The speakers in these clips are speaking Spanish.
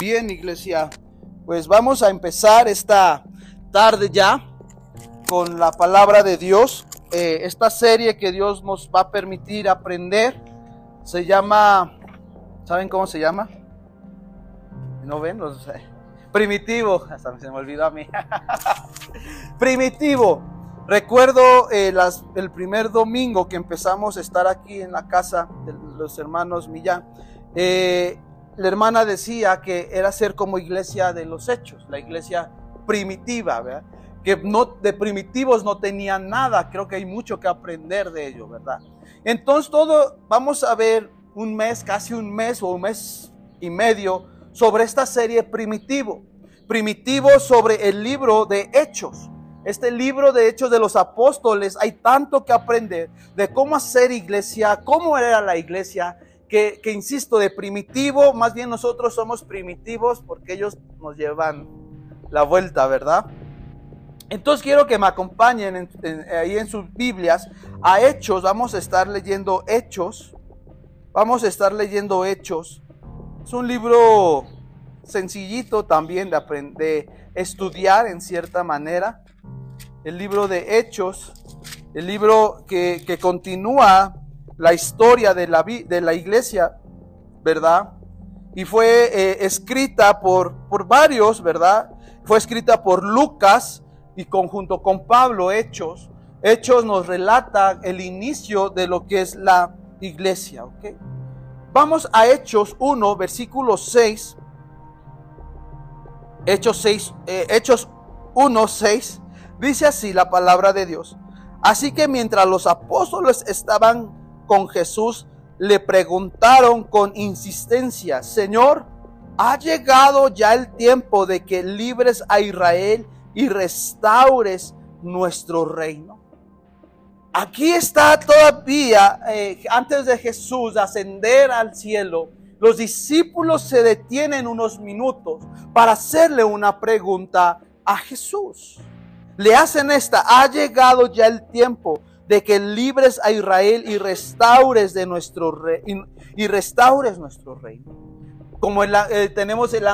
Bien, iglesia, pues vamos a empezar esta tarde ya con la palabra de Dios. Eh, esta serie que Dios nos va a permitir aprender se llama, ¿saben cómo se llama? ¿No ven? Eh, primitivo, hasta se me olvidó a mí. primitivo. Recuerdo eh, el primer domingo que empezamos a estar aquí en la casa de los hermanos Millán. La hermana decía que era ser como iglesia de los hechos, la iglesia primitiva, ¿verdad? que no, de primitivos no tenían nada. Creo que hay mucho que aprender de ello, ¿verdad? Entonces todo, vamos a ver un mes, casi un mes o un mes y medio sobre esta serie primitivo. Primitivo sobre el libro de Hechos. Este libro de Hechos de los Apóstoles, hay tanto que aprender de cómo hacer iglesia, cómo era la iglesia, que, insisto, de primitivo, más bien nosotros somos primitivos porque ellos nos llevan la vuelta, ¿verdad? Entonces quiero que me acompañen ahí en sus Biblias a Hechos, vamos a estar leyendo Hechos, vamos a estar leyendo Hechos. Es un libro sencillito también de, aprender, de estudiar en cierta manera. El libro de Hechos, el libro que continúa la historia de la, de la iglesia, ¿verdad? Y fue eh, escrita por, por varios, ¿verdad? Fue escrita por Lucas y conjunto con Pablo, Hechos. Hechos nos relata el inicio de lo que es la iglesia, ¿ok? Vamos a Hechos 1, versículo 6. Hechos 6, eh, Hechos 1, 6. Dice así la palabra de Dios. Así que mientras los apóstoles estaban con Jesús, le preguntaron con insistencia, Señor, ¿ha llegado ya el tiempo de que libres a Israel y restaures nuestro reino? Aquí está todavía, eh, antes de Jesús ascender al cielo, los discípulos se detienen unos minutos para hacerle una pregunta a Jesús. Le hacen esta, ha llegado ya el tiempo de que libres a Israel y restaures de nuestro rey, y, restaures nuestro reino. Como eh, tenemos el,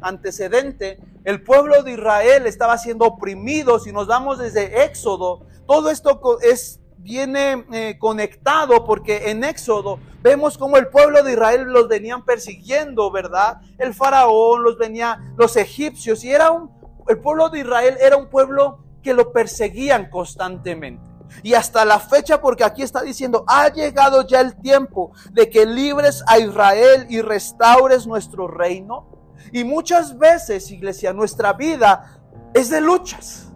antecedente, el pueblo de Israel estaba siendo oprimido. Si nos vamos desde Éxodo, todo esto es viene eh, conectado porque en Éxodo vemos como el pueblo de Israel los venían persiguiendo, ¿verdad? El faraón los venía, los egipcios, y era un, el pueblo de Israel era un pueblo que lo perseguían constantemente. Y hasta la fecha, porque aquí está diciendo, ha llegado ya el tiempo de que libres a Israel y restaures nuestro reino. Y muchas veces, iglesia, nuestra vida es de luchas.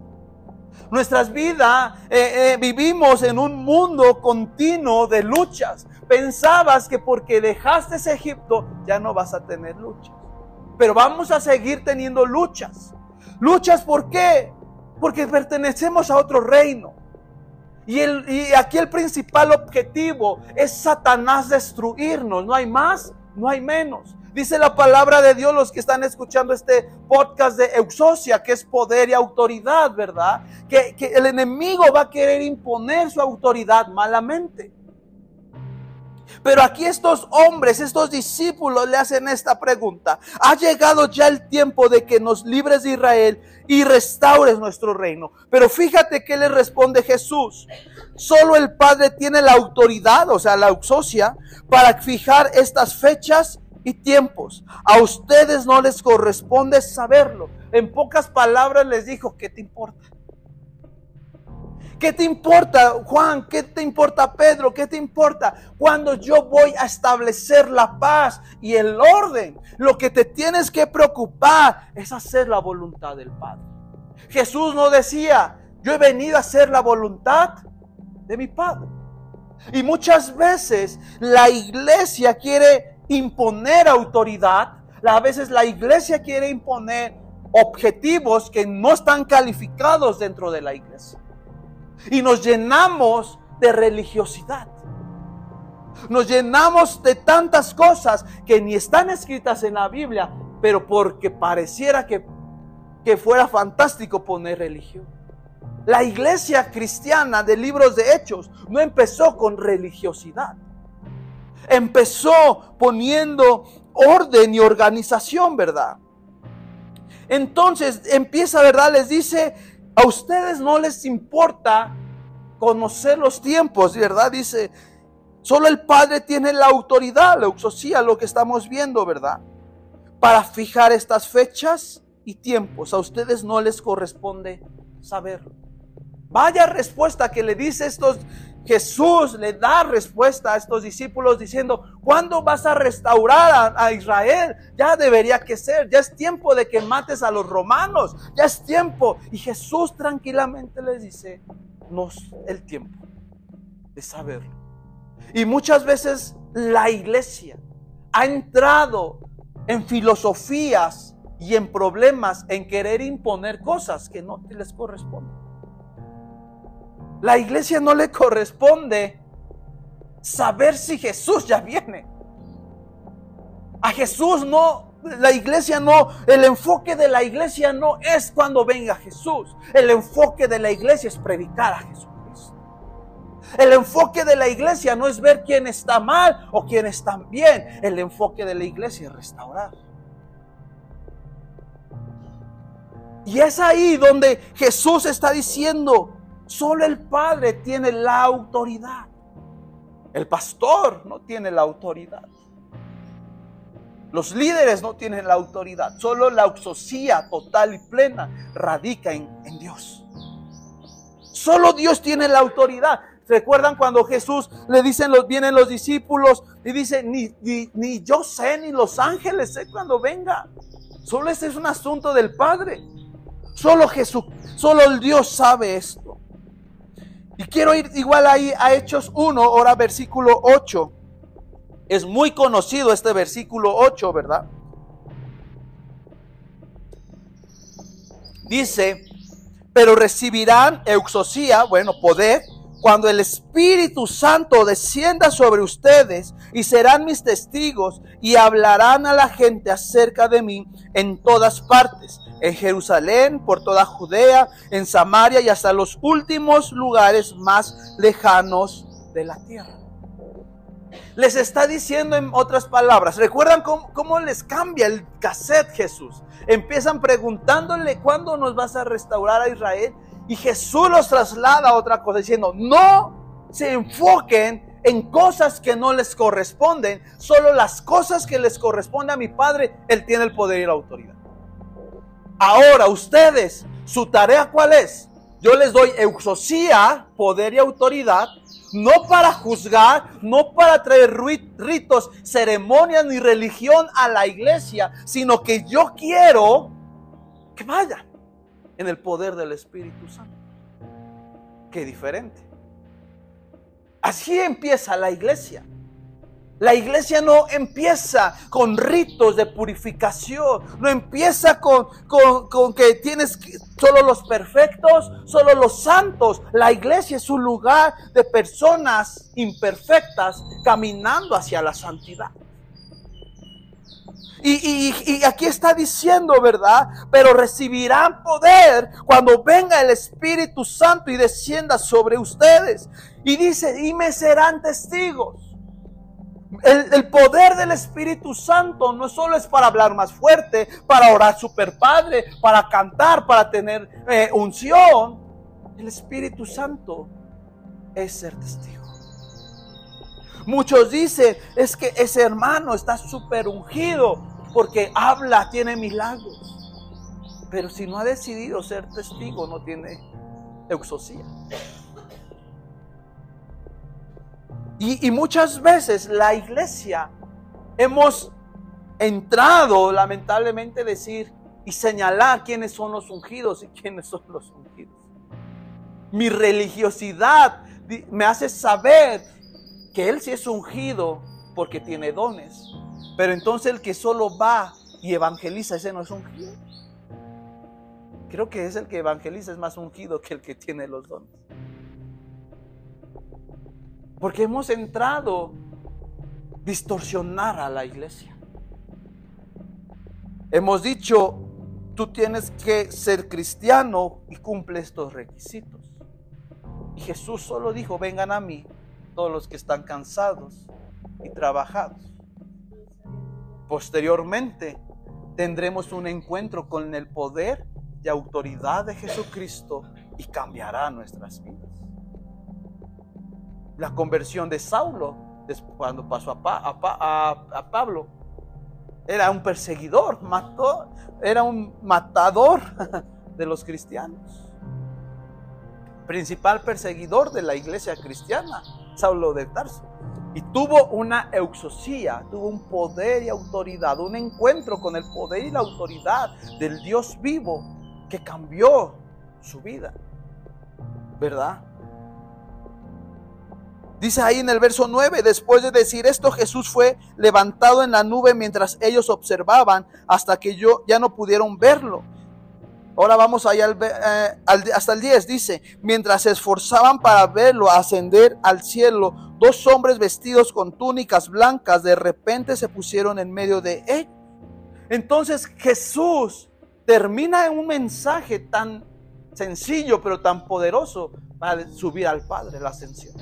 Nuestras vidas eh, eh, vivimos en un mundo continuo de luchas. Pensabas que porque dejaste ese Egipto ya no vas a tener luchas. Pero vamos a seguir teniendo luchas. Luchas ¿por qué? Porque pertenecemos a otro reino. Y, el, y aquí el principal objetivo es Satanás destruirnos. No hay más, no hay menos. Dice la palabra de Dios, los que están escuchando este podcast de Eusocia, que es poder y autoridad, ¿verdad? Que, que el enemigo va a querer imponer su autoridad malamente. Pero aquí estos hombres, estos discípulos le hacen esta pregunta. Ha llegado ya el tiempo de que nos libres de Israel y restaures nuestro reino. Pero fíjate que le responde Jesús. Solo el Padre tiene la autoridad, o sea, la auxocia, para fijar estas fechas y tiempos. A ustedes no les corresponde saberlo. En pocas palabras les dijo, ¿qué te importa? ¿Qué te importa, Juan? ¿Qué te importa, Pedro? ¿Qué te importa cuando yo voy a establecer la paz y el orden? Lo que te tienes que preocupar es hacer la voluntad del Padre. Jesús no decía, yo he venido a hacer la voluntad de mi Padre. Y muchas veces la iglesia quiere imponer autoridad, a veces la iglesia quiere imponer objetivos que no están calificados dentro de la iglesia y nos llenamos de religiosidad. Nos llenamos de tantas cosas que ni están escritas en la Biblia, pero porque pareciera que, que fuera fantástico poner religión. La iglesia cristiana de libros de hechos no empezó con religiosidad. Empezó poniendo orden y organización, ¿verdad? Entonces empieza, ¿verdad? Les dice, a ustedes no les importa conocer los tiempos, ¿verdad? Dice, solo el Padre tiene la autoridad, la exosía, lo que estamos viendo, ¿verdad? Para fijar estas fechas y tiempos. A ustedes no les corresponde saber. Vaya respuesta que le dice estos Jesús le da respuesta a estos discípulos diciendo, ¿cuándo vas a restaurar a, Israel? Ya debería que ser, ya es tiempo de que mates a los romanos, ya es tiempo. Y Jesús tranquilamente les dice, no es el tiempo de saberlo. Y muchas veces la iglesia ha entrado en filosofías y en problemas en querer imponer cosas que no les corresponden. La iglesia no le corresponde saber si Jesús ya viene. A Jesús no, la iglesia no, el enfoque de la iglesia no es cuando venga Jesús. El enfoque de la iglesia es predicar a Jesucristo. El enfoque de la iglesia no es ver quién está mal o quién está bien. El enfoque de la iglesia es restaurar. Y es ahí donde Jesús está diciendo, Solo el Padre tiene la autoridad. El pastor no tiene la autoridad. Los líderes no tienen la autoridad. Solo la auxosía total y plena radica en, Dios. Solo Dios tiene la autoridad. ¿Recuerdan cuando Jesús le dicen, los, vienen los discípulos y dice, ni, ni, yo sé, ni los ángeles sé cuando venga. Solo este es un asunto del Padre. Solo Jesús, solo el Dios sabe esto. Y quiero ir igual ahí a Hechos 1, ahora versículo 8. Es muy conocido este versículo 8, ¿verdad? Dice, pero recibirán euxosía, bueno, poder, cuando el Espíritu Santo descienda sobre ustedes y serán mis testigos y hablarán a la gente acerca de mí en todas partes en Jerusalén, por toda Judea, en Samaria y hasta los últimos lugares más lejanos de la tierra. Les está diciendo en otras palabras, ¿recuerdan cómo, les cambia el cassette Jesús? Empiezan preguntándole cuándo nos vas a restaurar a Israel y Jesús los traslada a otra cosa diciendo, no se enfoquen en cosas que no les corresponden, solo las cosas que les corresponden a mi Padre, Él tiene el poder y la autoridad. Ahora ustedes, su tarea cuál es? Yo les doy euxosía, poder y autoridad, no para juzgar, no para traer ritos, ceremonias ni religión a la iglesia, sino que yo quiero que vayan en el poder del Espíritu Santo. Qué diferente. Así empieza la iglesia. La iglesia no empieza con ritos de purificación, no empieza con, con, que tienes solo los perfectos, solo los santos. La iglesia es un lugar de personas imperfectas caminando hacia la santidad. Y, aquí está diciendo, ¿verdad? Pero recibirán poder cuando venga el Espíritu Santo y descienda sobre ustedes. Y dice, y me serán testigos. El, poder del Espíritu Santo no solo es para hablar más fuerte, para orar super padre, para cantar, para tener eh, unción. El Espíritu Santo es ser testigo. Muchos dicen, es que ese hermano está súper ungido porque habla, tiene milagros. Pero si no ha decidido ser testigo, no tiene exosía. Y, muchas veces la iglesia hemos entrado, lamentablemente, decir y señalar quiénes son los ungidos y quiénes son los ungidos. Mi religiosidad me hace saber que Él sí es ungido porque tiene dones. Pero entonces el que solo va y evangeliza, ese no es ungido. Creo que es el que evangeliza es más ungido que el que tiene los dones. Porque hemos entrado distorsionar a la iglesia. Hemos dicho, tú tienes que ser cristiano y cumple estos requisitos. Y Jesús solo dijo, vengan a mí todos los que están cansados y trabajados. Posteriormente tendremos un encuentro con el poder y autoridad de Jesucristo y cambiará nuestras vidas. La conversión de Saulo, cuando pasó a, Pablo, era un perseguidor, mató, era un matador de los cristianos. Principal perseguidor de la iglesia cristiana, Saulo de Tarso. Y tuvo una euxosía, tuvo un poder y autoridad, un encuentro con el poder y la autoridad del Dios vivo que cambió su vida. ¿Verdad? Dice ahí en el verso 9, después de decir esto, Jesús fue levantado en la nube mientras ellos observaban hasta que yo ya no pudieron verlo. Ahora vamos allá eh, hasta el 10. Dice, mientras se esforzaban para verlo ascender al cielo, dos hombres vestidos con túnicas blancas de repente se pusieron en medio de él. Entonces Jesús termina en un mensaje tan sencillo pero tan poderoso para subir al Padre, la ascensión.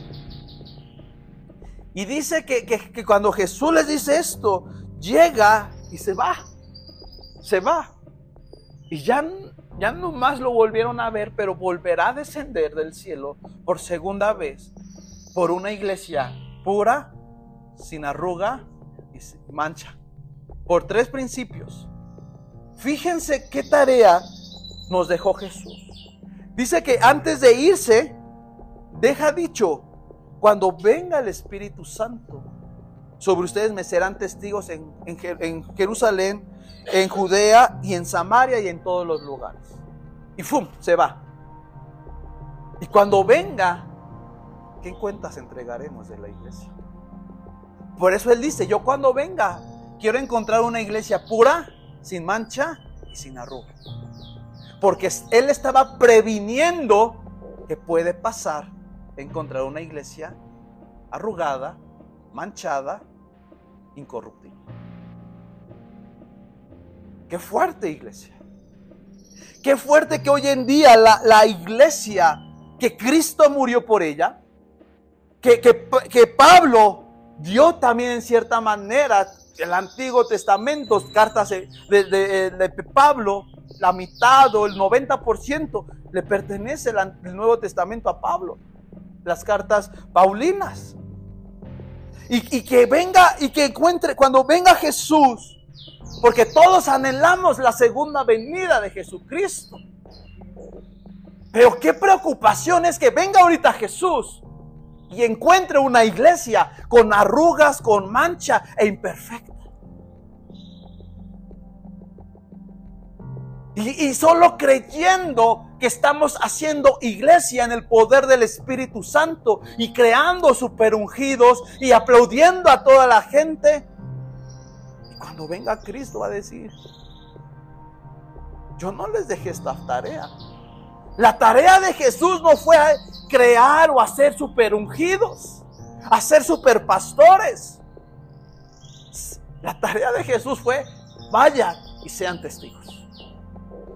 Y dice que, que cuando Jesús les dice esto, llega y se va. Se va. Y ya ya no más lo volvieron a ver, pero volverá a descender del cielo por segunda vez por una iglesia pura, sin arruga y sin mancha. Por tres principios. Fíjense qué tarea nos dejó Jesús. Dice que antes de irse, deja dicho, cuando venga el Espíritu Santo, sobre ustedes me serán testigos en, en Jerusalén, en Judea y en Samaria y en todos los lugares. Y ¡fum! Se va. Y cuando venga, ¿qué cuentas entregaremos de la iglesia? Por eso Él dice, yo cuando venga, quiero encontrar una iglesia pura, sin mancha y sin arruga. Porque Él estaba previniendo que puede pasar encontrar una iglesia arrugada, manchada, incorruptible. Qué fuerte iglesia. Qué fuerte que hoy en día la, iglesia, que Cristo murió por ella, que, que, Pablo dio también en cierta manera el Antiguo Testamento, cartas de, de, Pablo, la mitad o el 90% le pertenece el, Nuevo Testamento a Pablo, las cartas paulinas. Y, y que venga y que encuentre, cuando venga Jesús, porque todos anhelamos la segunda venida de Jesucristo. Pero qué preocupación es que venga ahorita Jesús y encuentre una iglesia con arrugas, con mancha e imperfecta. Y, solo creyendo que estamos haciendo iglesia en el poder del Espíritu Santo y creando superungidos y aplaudiendo a toda la gente, cuando venga Cristo va a decir, yo no les dejé esta tarea. La tarea de Jesús no fue crear o hacer super ungidos, hacer super pastores. La tarea de Jesús fue, vayan y sean testigos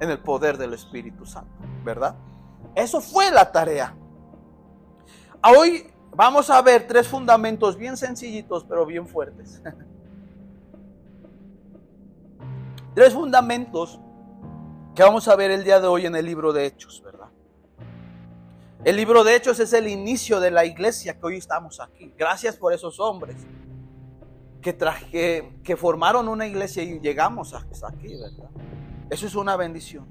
en el poder del Espíritu Santo, ¿verdad? Eso fue la tarea. Hoy vamos a ver tres fundamentos bien sencillitos, pero bien fuertes. Tres fundamentos que vamos a ver el día de hoy en el libro de Hechos, ¿verdad? El libro de Hechos es el inicio de la iglesia que hoy estamos aquí. Gracias por esos hombres que, formaron una iglesia y llegamos hasta aquí, ¿verdad? Eso es una bendición.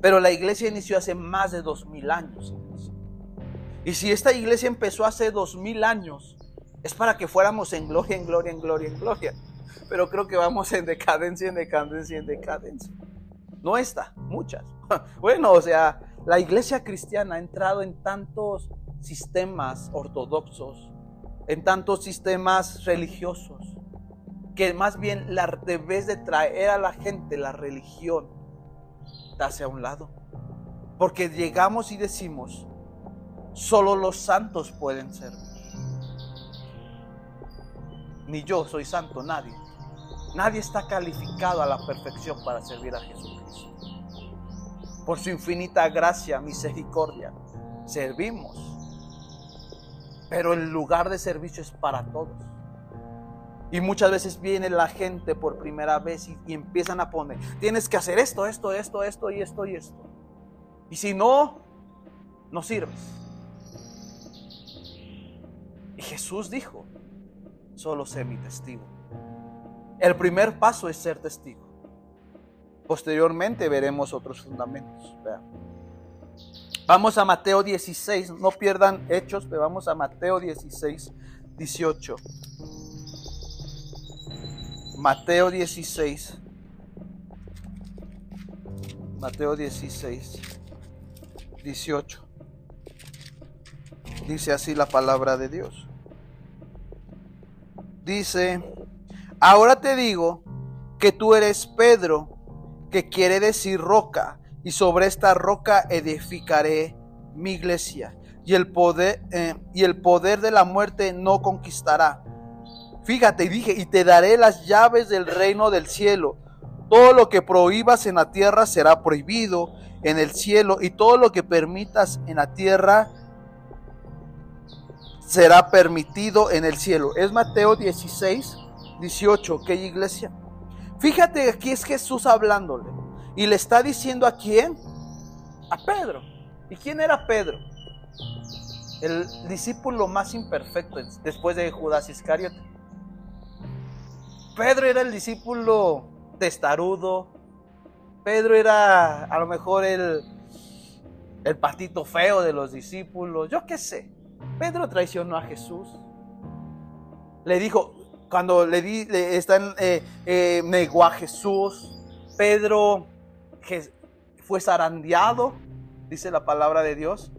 Pero la iglesia inició hace más de dos mil años. Y si esta iglesia empezó hace dos mil años, es para que fuéramos en gloria, en gloria, en gloria, en gloria pero creo que vamos en decadencia, en decadencia, en decadencia. No está, muchas. Bueno, o sea, la iglesia cristiana ha entrado en tantos sistemas ortodoxos, en tantos sistemas religiosos, que más bien la debes de traer a la gente la religión hacia un lado. Porque llegamos y decimos, solo los santos pueden ser. Ni yo soy santo, nadie. Nadie está calificado a la perfección para servir a Jesucristo. Por su infinita gracia, misericordia, servimos. Pero el lugar de servicio es para todos. Y muchas veces viene la gente por primera vez y, y, empiezan a poner, tienes que hacer esto, esto, esto, esto y esto y esto. Y si no, no sirves. Y Jesús dijo, solo sé mi testigo. El primer paso es ser testigo. Posteriormente veremos otros fundamentos. Vamos a Mateo 16, no pierdan hechos, pero vamos a Mateo 16, 18. Mateo 16. Mateo 16, 18. Dice así la palabra de Dios. Dice, ahora te digo que tú eres Pedro, que quiere decir roca, y sobre esta roca edificaré mi iglesia, y el poder, eh, y el poder de la muerte no conquistará. Fíjate, dije, y te daré las llaves del reino del cielo. Todo lo que prohíbas en la tierra será prohibido en el cielo, y todo lo que permitas en la tierra será permitido en el cielo. Es Mateo 16, 18. ¿Qué iglesia? Fíjate, aquí es Jesús hablándole. Y le está diciendo a quién? A Pedro. ¿Y quién era Pedro? El discípulo más imperfecto después de Judas Iscariote. Pedro era el discípulo testarudo. Pedro era a lo mejor el, el patito feo de los discípulos. Yo qué sé. Pedro traicionó a Jesús. Le dijo, cuando le di, está eh, eh, a Jesús. Pedro fue zarandeado, dice la palabra de Dios.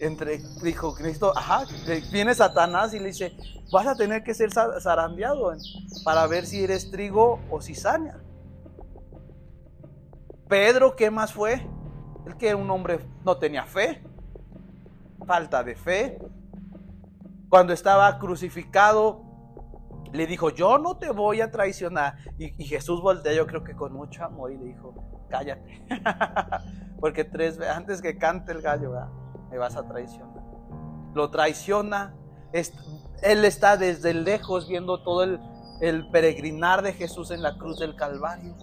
Entre, dijo Cristo, ajá, viene Satanás y le dice, vas a tener que ser zarandeado para ver si eres trigo o cizaña. Pedro, ¿qué más fue? El que era un hombre no tenía fe falta de fe. Cuando estaba crucificado, le dijo, yo no te voy a traicionar. Y, Jesús voltea, yo creo que con mucho amor, y le dijo, cállate. Porque tres veces, antes que cante el gallo, me vas a traicionar. Lo traiciona. Él está desde lejos viendo todo el, el peregrinar de Jesús en la cruz del Calvario.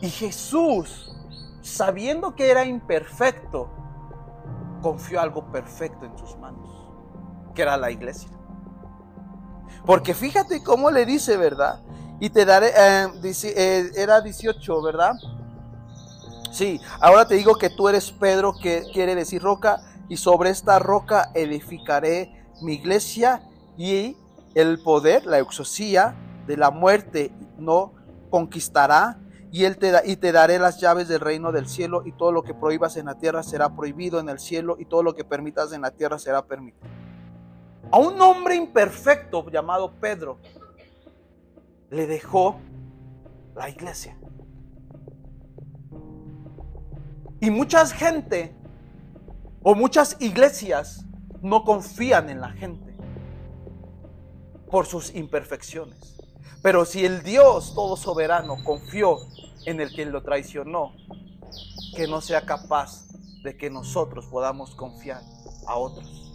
Y Jesús, sabiendo que era imperfecto, confió algo perfecto en sus manos, que era la iglesia. Porque fíjate cómo le dice, ¿verdad? Y te daré, eh, eh, era 18, ¿verdad? Sí, ahora te digo que tú eres Pedro, que quiere decir roca, y sobre esta roca edificaré mi iglesia y el poder, la exosía de la muerte no conquistará y, él te da, y te daré las llaves del reino del cielo, y todo lo que prohíbas en la tierra será prohibido en el cielo, y todo lo que permitas en la tierra será permitido. A un hombre imperfecto llamado Pedro le dejó la iglesia. Y mucha gente o muchas iglesias no confían en la gente por sus imperfecciones. Pero si el Dios todo soberano confió en el que lo traicionó, que no sea capaz de que nosotros podamos confiar a otros.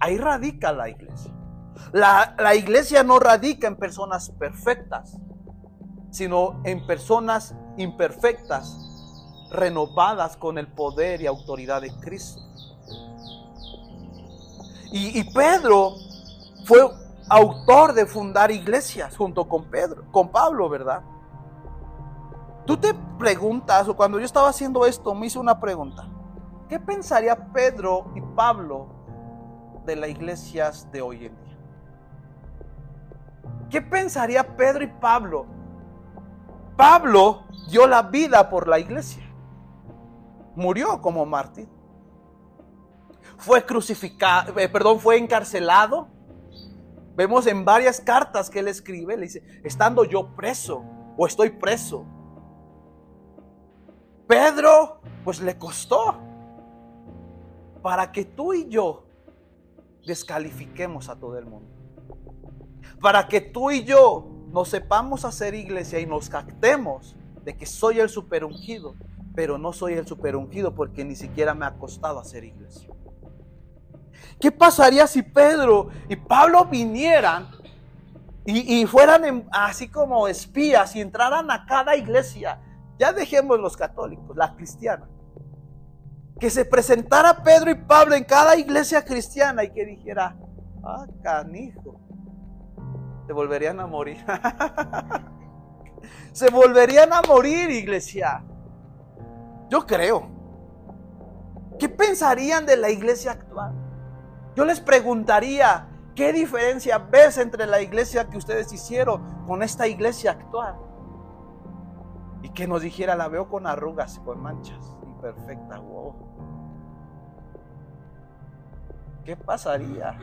Ahí radica la iglesia. La, la, iglesia no radica en personas perfectas, sino en personas imperfectas, renovadas con el poder y autoridad de Cristo. Y, Pedro fue autor de fundar iglesias junto con Pedro, con Pablo, ¿verdad? Tú te preguntas, o cuando yo estaba haciendo esto, me hice una pregunta. ¿Qué pensaría Pedro y Pablo de las iglesias de hoy en día? ¿Qué pensaría Pedro y Pablo? Pablo dio la vida por la iglesia. Murió como mártir. Fue crucificado, eh, perdón, fue encarcelado Vemos en varias cartas que él escribe, le dice, estando yo preso o estoy preso. Pedro, pues le costó para que tú y yo descalifiquemos a todo el mundo. Para que tú y yo nos sepamos hacer iglesia y nos captemos de que soy el superungido, pero no soy el superungido porque ni siquiera me ha costado hacer iglesia. ¿Qué pasaría si Pedro y Pablo vinieran y, fueran así como espías y entraran a cada iglesia? Ya dejemos los católicos, la cristiana. Que se presentara Pedro y Pablo en cada iglesia cristiana y que dijera, ah, canijo, se volverían a morir. se volverían a morir, iglesia. Yo creo. ¿Qué pensarían de la iglesia actual? Yo les preguntaría, ¿qué diferencia ves entre la iglesia que ustedes hicieron con esta iglesia actual? Y que nos dijera, la veo con arrugas, con manchas, imperfecta, wow. ¿Qué pasaría?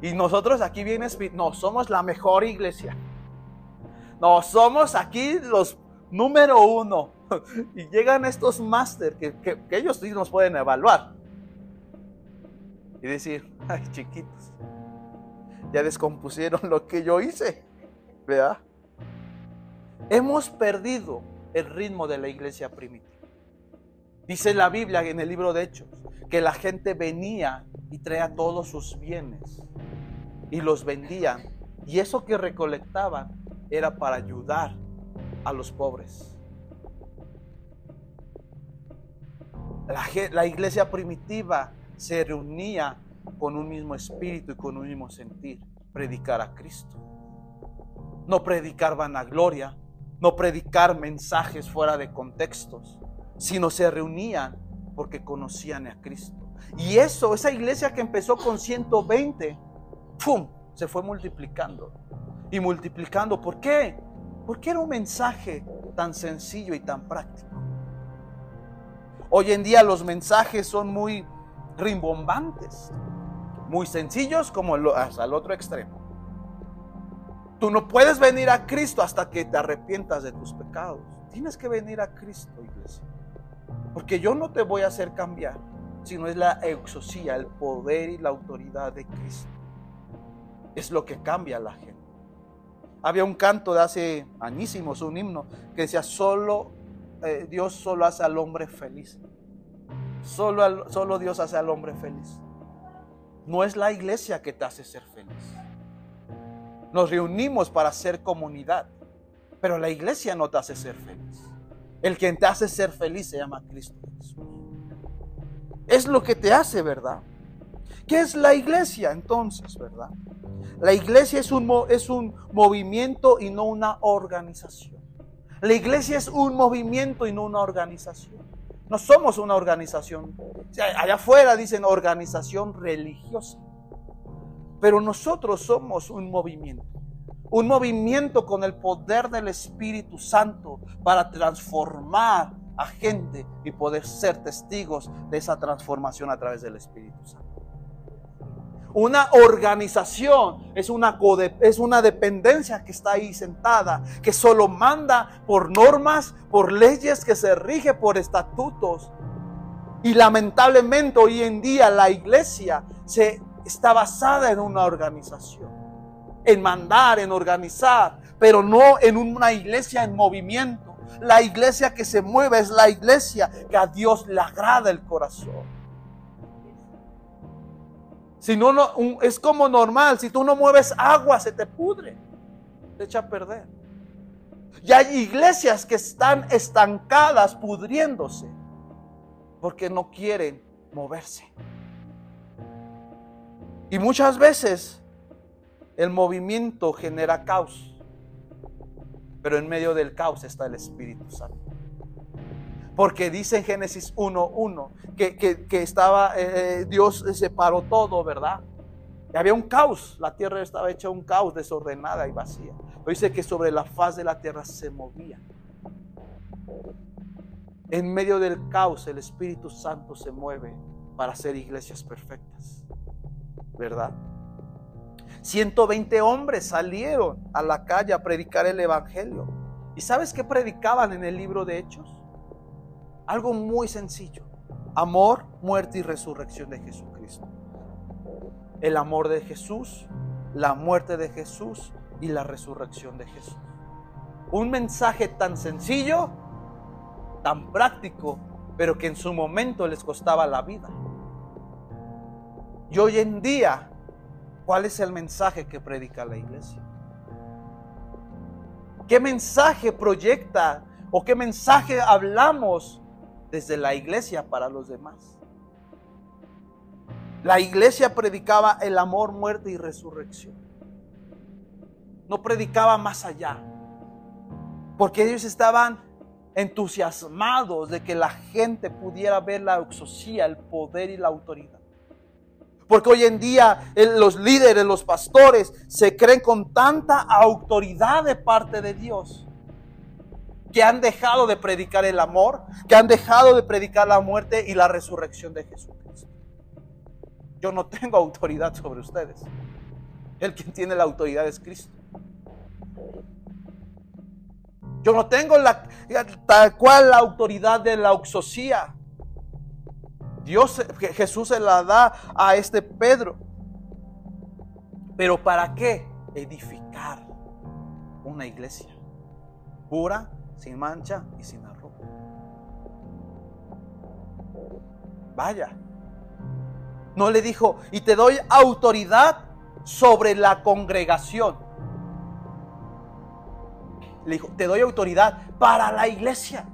Y nosotros aquí vienes, no, somos la mejor iglesia. No, somos aquí los número uno. Y llegan estos máster que, ellos sí nos pueden evaluar. Y decir, ay chiquitos, ya descompusieron lo que yo hice. ¿Vea? Hemos perdido el ritmo de la iglesia primitiva. Dice la Biblia en el libro de Hechos que la gente venía y traía todos sus bienes y los vendían. Y eso que recolectaban era para ayudar a los pobres. La, iglesia primitiva se reunía con un mismo espíritu y con un mismo sentir, predicar a Cristo. No predicar vanagloria, no predicar mensajes fuera de contextos, sino se reunían porque conocían a Cristo. Y eso, esa iglesia que empezó con 120, ¡pum! se fue multiplicando y multiplicando. ¿Por qué? Porque era un mensaje tan sencillo y tan práctico. Hoy en día los mensajes son muy rimbombantes, muy sencillos como hasta el otro extremo. Tú no puedes venir a Cristo hasta que te arrepientas de tus pecados. Tienes que venir a Cristo, iglesia. Porque yo no te voy a hacer cambiar, sino es la exosía, el poder y la autoridad de Cristo. Es lo que cambia a la gente. Había un canto de hace añísimos, un himno, que decía, solo eh, Dios solo hace al hombre feliz. Solo, solo Dios hace al hombre feliz. No es la iglesia que te hace ser feliz. Nos reunimos para ser comunidad, pero la iglesia no te hace ser feliz. El que te hace ser feliz se llama Cristo Jesús. Es lo que te hace, ¿verdad? ¿Qué es la iglesia entonces, verdad? La iglesia es un, es un movimiento y no una organización. La iglesia es un movimiento y no una organización. No somos una organización. Allá afuera dicen organización religiosa. Pero nosotros somos un movimiento. Un movimiento con el poder del Espíritu Santo para transformar a gente y poder ser testigos de esa transformación a través del Espíritu Santo. Una organización es una, es una dependencia que está ahí sentada, que solo manda por normas, por leyes, que se rige por estatutos. Y lamentablemente hoy en día la iglesia se está basada en una organización, en mandar, en organizar, pero no en una iglesia en movimiento. La iglesia que se mueve es la iglesia que a Dios le agrada el corazón. Si no, es como normal. Si tú no mueves agua, se te pudre. Se echa a perder. Y hay iglesias que están estancadas, pudriéndose, porque no quieren moverse. Y muchas veces el movimiento genera caos, pero en medio del caos está el Espíritu Santo. Porque dice en Génesis 1.1 que, que, estaba, eh, eh, Dios separó todo, ¿verdad? Y había un caos, la tierra estaba hecha un caos, desordenada y vacía. Pero dice que sobre la faz de la tierra se movía. En medio del caos el Espíritu Santo se mueve para hacer iglesias perfectas, ¿verdad? 120 hombres salieron a la calle a predicar el Evangelio. ¿Y sabes qué predicaban en el libro de Hechos? Algo muy sencillo. Amor, muerte y resurrección de Jesucristo. El amor de Jesús, la muerte de Jesús y la resurrección de Jesús. Un mensaje tan sencillo, tan práctico, pero que en su momento les costaba la vida. Y hoy en día, ¿cuál es el mensaje que predica la iglesia? ¿Qué mensaje proyecta o qué mensaje hablamos desde la iglesia para los demás? La iglesia predicaba el amor, muerte y resurrección. No predicaba más allá. Porque ellos estaban entusiasmados de que la gente pudiera ver la exosía, el poder y la autoridad. Porque hoy en día los líderes, los pastores, se creen con tanta autoridad de parte de Dios que han dejado de predicar el amor, que han dejado de predicar la muerte y la resurrección de Jesucristo. Yo no tengo autoridad sobre ustedes. El quien tiene la autoridad es Cristo. Yo no tengo tal cual la autoridad de la oxosía. Dios, Jesús se la da a este Pedro. Pero ¿para qué? Edificar una iglesia pura, sin mancha y sin arruga. Vaya. No le dijo, y te doy autoridad sobre la congregación le dijo, te doy autoridad para la iglesia.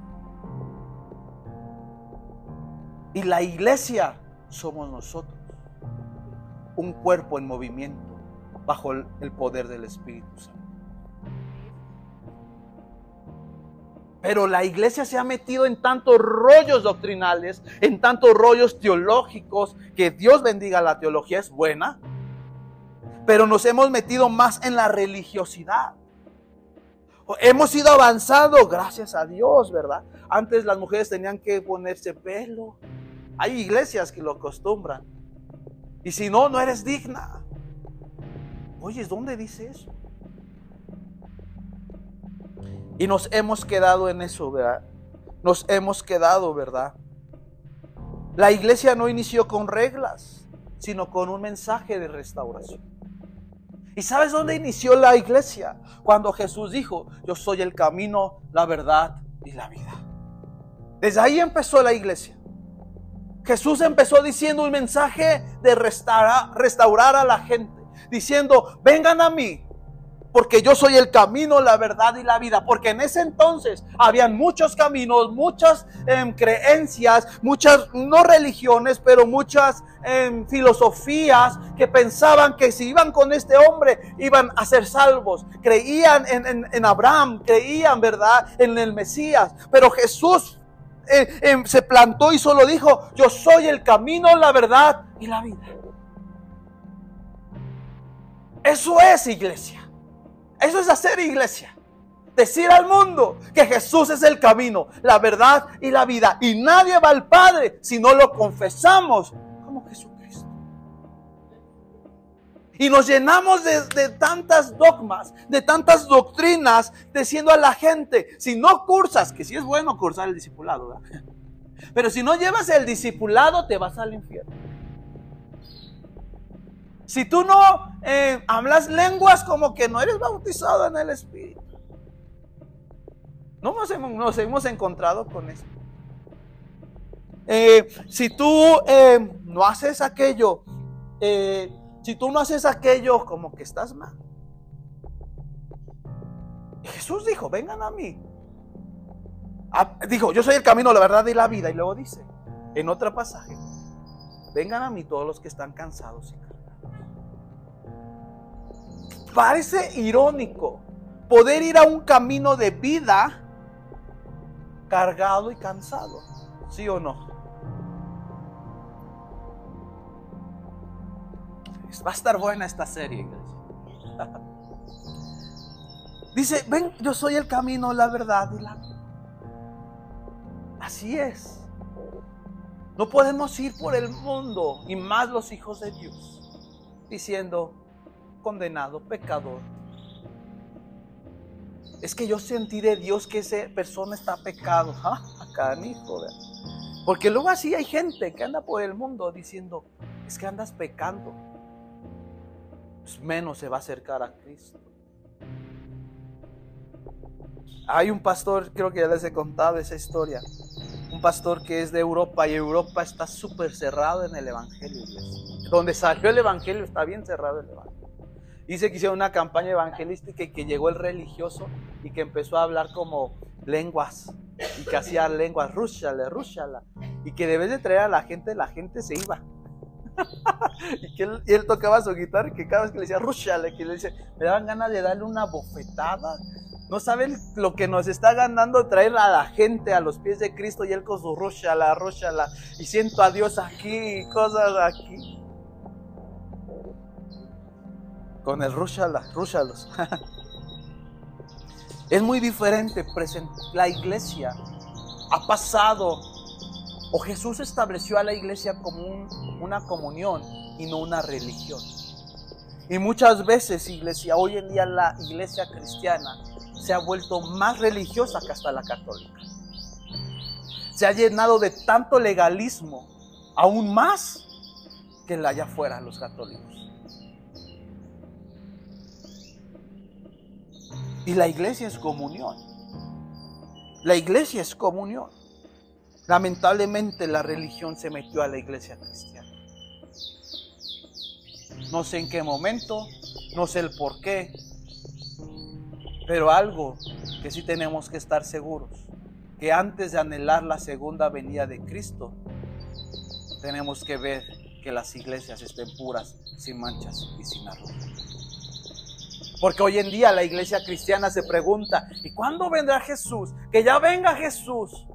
Y la iglesia somos nosotros. Un cuerpo en movimiento bajo el poder del Espíritu Santo. Pero la iglesia se ha metido en tantos rollos doctrinales, en tantos rollos teológicos, que Dios bendiga la teología, es buena. Pero nos hemos metido más en la religiosidad. Hemos ido avanzando, gracias a Dios, ¿verdad? Antes las mujeres tenían que ponerse pelo. Hay iglesias que lo acostumbran. Y si no, no eres digna. Oye, ¿dónde dice eso? Y nos hemos quedado en eso, ¿verdad? Nos hemos quedado, ¿verdad? La iglesia no inició con reglas, sino con un mensaje de restauración. ¿Y sabes dónde inició la iglesia? Cuando Jesús dijo, yo soy el camino, la verdad y la vida. Desde ahí empezó la iglesia. Jesús empezó diciendo un mensaje de restaurar, restaurar a la gente, diciendo, vengan a mí, porque yo soy el camino, la verdad y la vida. Porque en ese entonces habían muchos caminos, muchas em, creencias, muchas, no religiones, pero muchas em, filosofías que pensaban que si iban con este hombre iban a ser salvos. Creían en, Abraham, creían, ¿verdad?, en el Mesías. Pero Jesús eh, em, se plantó y solo dijo, yo soy el camino, la verdad y la vida. Eso es iglesia. Eso es hacer iglesia. Decir al mundo que Jesús es el camino, la verdad y la vida. Y nadie va al Padre si no lo confesamos como Jesucristo. Y nos llenamos de, tantas dogmas, de tantas doctrinas, diciendo a la gente, si no cursas, que si es bueno cursar el discipulado, pero si no llevas el discipulado, te vas al infierno. Si tú no eh, hablas lenguas, como que no eres bautizado en el Espíritu. No nos hemos, encontrado con eso. Eh, si tú eh, no haces aquello, si tú no haces aquello, como que estás mal. Jesús dijo, vengan a mí. Ah, dijo, yo soy el camino, la verdad y la vida. Y luego dice, en otro pasaje, vengan a mí todos los que están cansados y Parece irónico poder ir a un camino de vida cargado y cansado. ¿Sí o no? Va a estar buena esta serie, iglesia. Dice, ven, yo soy el camino, la verdad y la Así es. No podemos ir por el mundo, y más los hijos de Dios, diciendo, condenado, pecador. Es que yo sentí de Dios que esa persona está pecado. ¿Ah? Acá, hijo. Porque luego así hay gente que anda por el mundo diciendo, es que andas pecando. Pues menos se va a acercar a Cristo. Hay un pastor, creo que ya les he contado esa historia, un pastor que es de Europa y Europa está súper cerrado en el Evangelio. Donde salió el Evangelio está bien cerrado el Evangelio. Dice que hicieron una campaña evangelística y que llegó el religioso y que empezó a hablar como lenguas y que hacía lenguas, rúchala, rúchala. Y que debes de traer a la gente, la gente se iba. y que él, tocaba su guitarra y que cada vez que le decía rúchala, que le dice, me daban ganas de darle una bofetada. No saben lo que nos está ganando traer a la gente a los pies de Cristo y él con su rúchala, rúchala. Y siento a Dios aquí y cosas aquí con el Rushala, Rushalos. es muy diferente. La iglesia ha pasado, o Jesús estableció a la iglesia como una comunión y no una religión. Y muchas veces, iglesia, hoy en día la iglesia cristiana se ha vuelto más religiosa que hasta la católica. Se ha llenado de tanto legalismo, aún más que la allá afuera, los católicos. Y la iglesia es comunión. La iglesia es comunión. Lamentablemente la religión se metió a la iglesia cristiana. No sé en qué momento, no sé el por qué, pero algo que sí tenemos que estar seguros, que antes de anhelar la segunda venida de Cristo, tenemos que ver que las iglesias estén puras, sin manchas y sin arrugas. Porque hoy en día la iglesia cristiana se pregunta, ¿y cuándo vendrá Jesús? Que ya venga Jesús.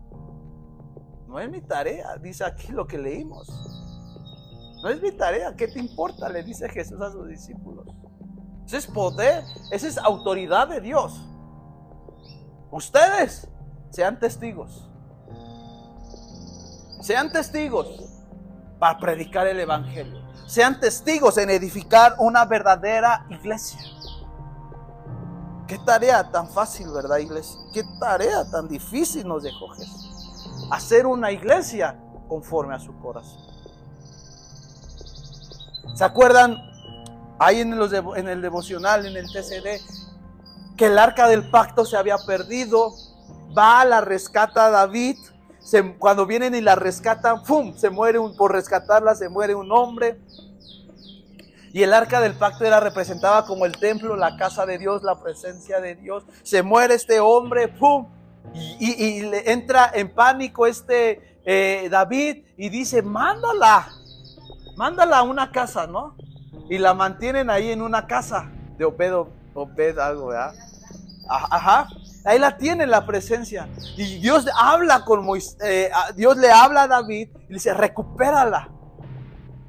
No es mi tarea, dice aquí lo que leímos. No es mi tarea, ¿qué te importa? Le dice Jesús a sus discípulos. Ese es poder, esa es autoridad de Dios. Ustedes sean testigos. Sean testigos para predicar el Evangelio. Sean testigos en edificar una verdadera iglesia. Qué tarea tan fácil, ¿verdad, iglesia? Qué tarea tan difícil nos dejó Jesús. Hacer una iglesia conforme a su corazón. ¿Se acuerdan ahí en, el devocional, en el TCD, que el arca del pacto se había perdido? Va a la rescata a David. cuando vienen y la rescatan, ¡pum! Se muere un, por rescatarla, se muere un hombre. Y el arca del pacto era representada como el templo, la casa de Dios, la presencia de Dios. Se muere este hombre, ¡pum! Y, le entra en pánico este eh, David y dice, mándala, mándala a una casa, ¿no? Y la mantienen ahí en una casa de Obed, Obed algo, ¿verdad? Ajá. Ahí la tiene la presencia. Y Dios habla con Moisés, eh, Dios le habla a David y le dice, recupérala.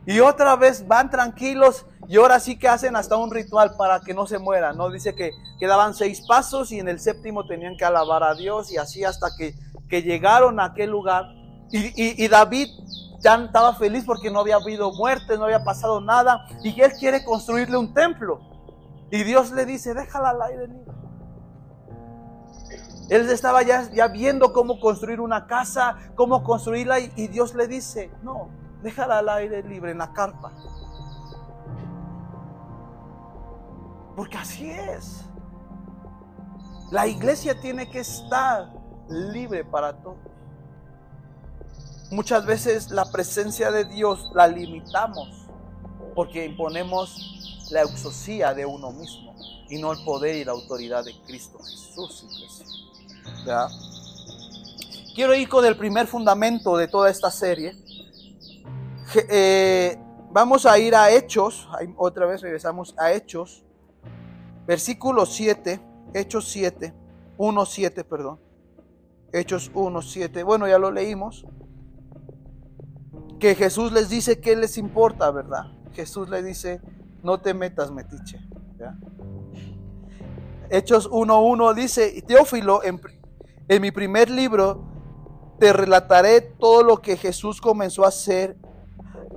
Y otra vez van tranquilos y ahora sí que hacen hasta un ritual para que no se muera, ¿no? Dice que quedaban seis pasos y en el séptimo tenían que alabar a Dios y así hasta que, que llegaron a aquel lugar. Y, David ya estaba feliz porque no había habido muerte, no había pasado nada y él quiere construirle un templo. Y Dios le dice, déjala al aire libre. Él estaba ya, viendo cómo construir una casa, cómo construirla y Dios le dice, no, déjala al aire libre en la carpa. Porque así es. La iglesia tiene que estar libre para todos. Muchas veces la presencia de Dios la limitamos porque imponemos la exosía de uno mismo y no el poder y la autoridad de Cristo Jesús, iglesia. Quiero ir con el primer fundamento de toda esta serie. Eh, vamos a ir a Hechos, otra vez regresamos a Hechos, Versículo 7, Hechos 7, 1, 7, perdón. Hechos 1, 7. Bueno, ya lo leímos. Que Jesús les dice qué les importa, ¿verdad? Jesús le dice, no te metas, metiche. Hechos 1.1 dice, Teófilo, en mi primer libro te relataré todo lo que Jesús comenzó a hacer,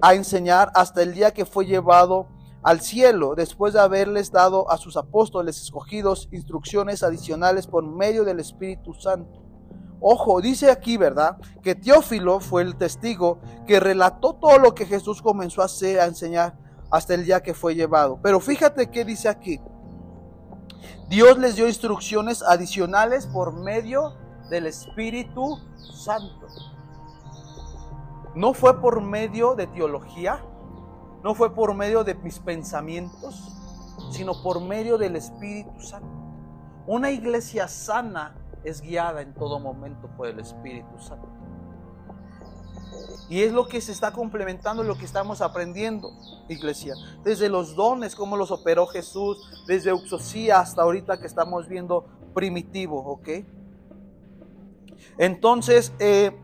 a enseñar hasta el día que fue llevado al cielo después de haberles dado a sus apóstoles escogidos instrucciones adicionales por medio del Espíritu Santo. Ojo, dice aquí, ¿verdad? Que Teófilo fue el testigo que relató todo lo que Jesús comenzó a hacer, a enseñar hasta el día que fue llevado. Pero fíjate qué dice aquí. Dios les dio instrucciones adicionales por medio del Espíritu Santo. No fue por medio de teología, no fue por medio de mis pensamientos, sino por medio del Espíritu Santo. Una iglesia sana es guiada en todo momento por el Espíritu Santo. Y es lo que se está complementando, lo que estamos aprendiendo, iglesia. Desde los dones, cómo los operó Jesús, desde Uxosía hasta ahorita que estamos viendo primitivo, ¿ok? Entonces, eh,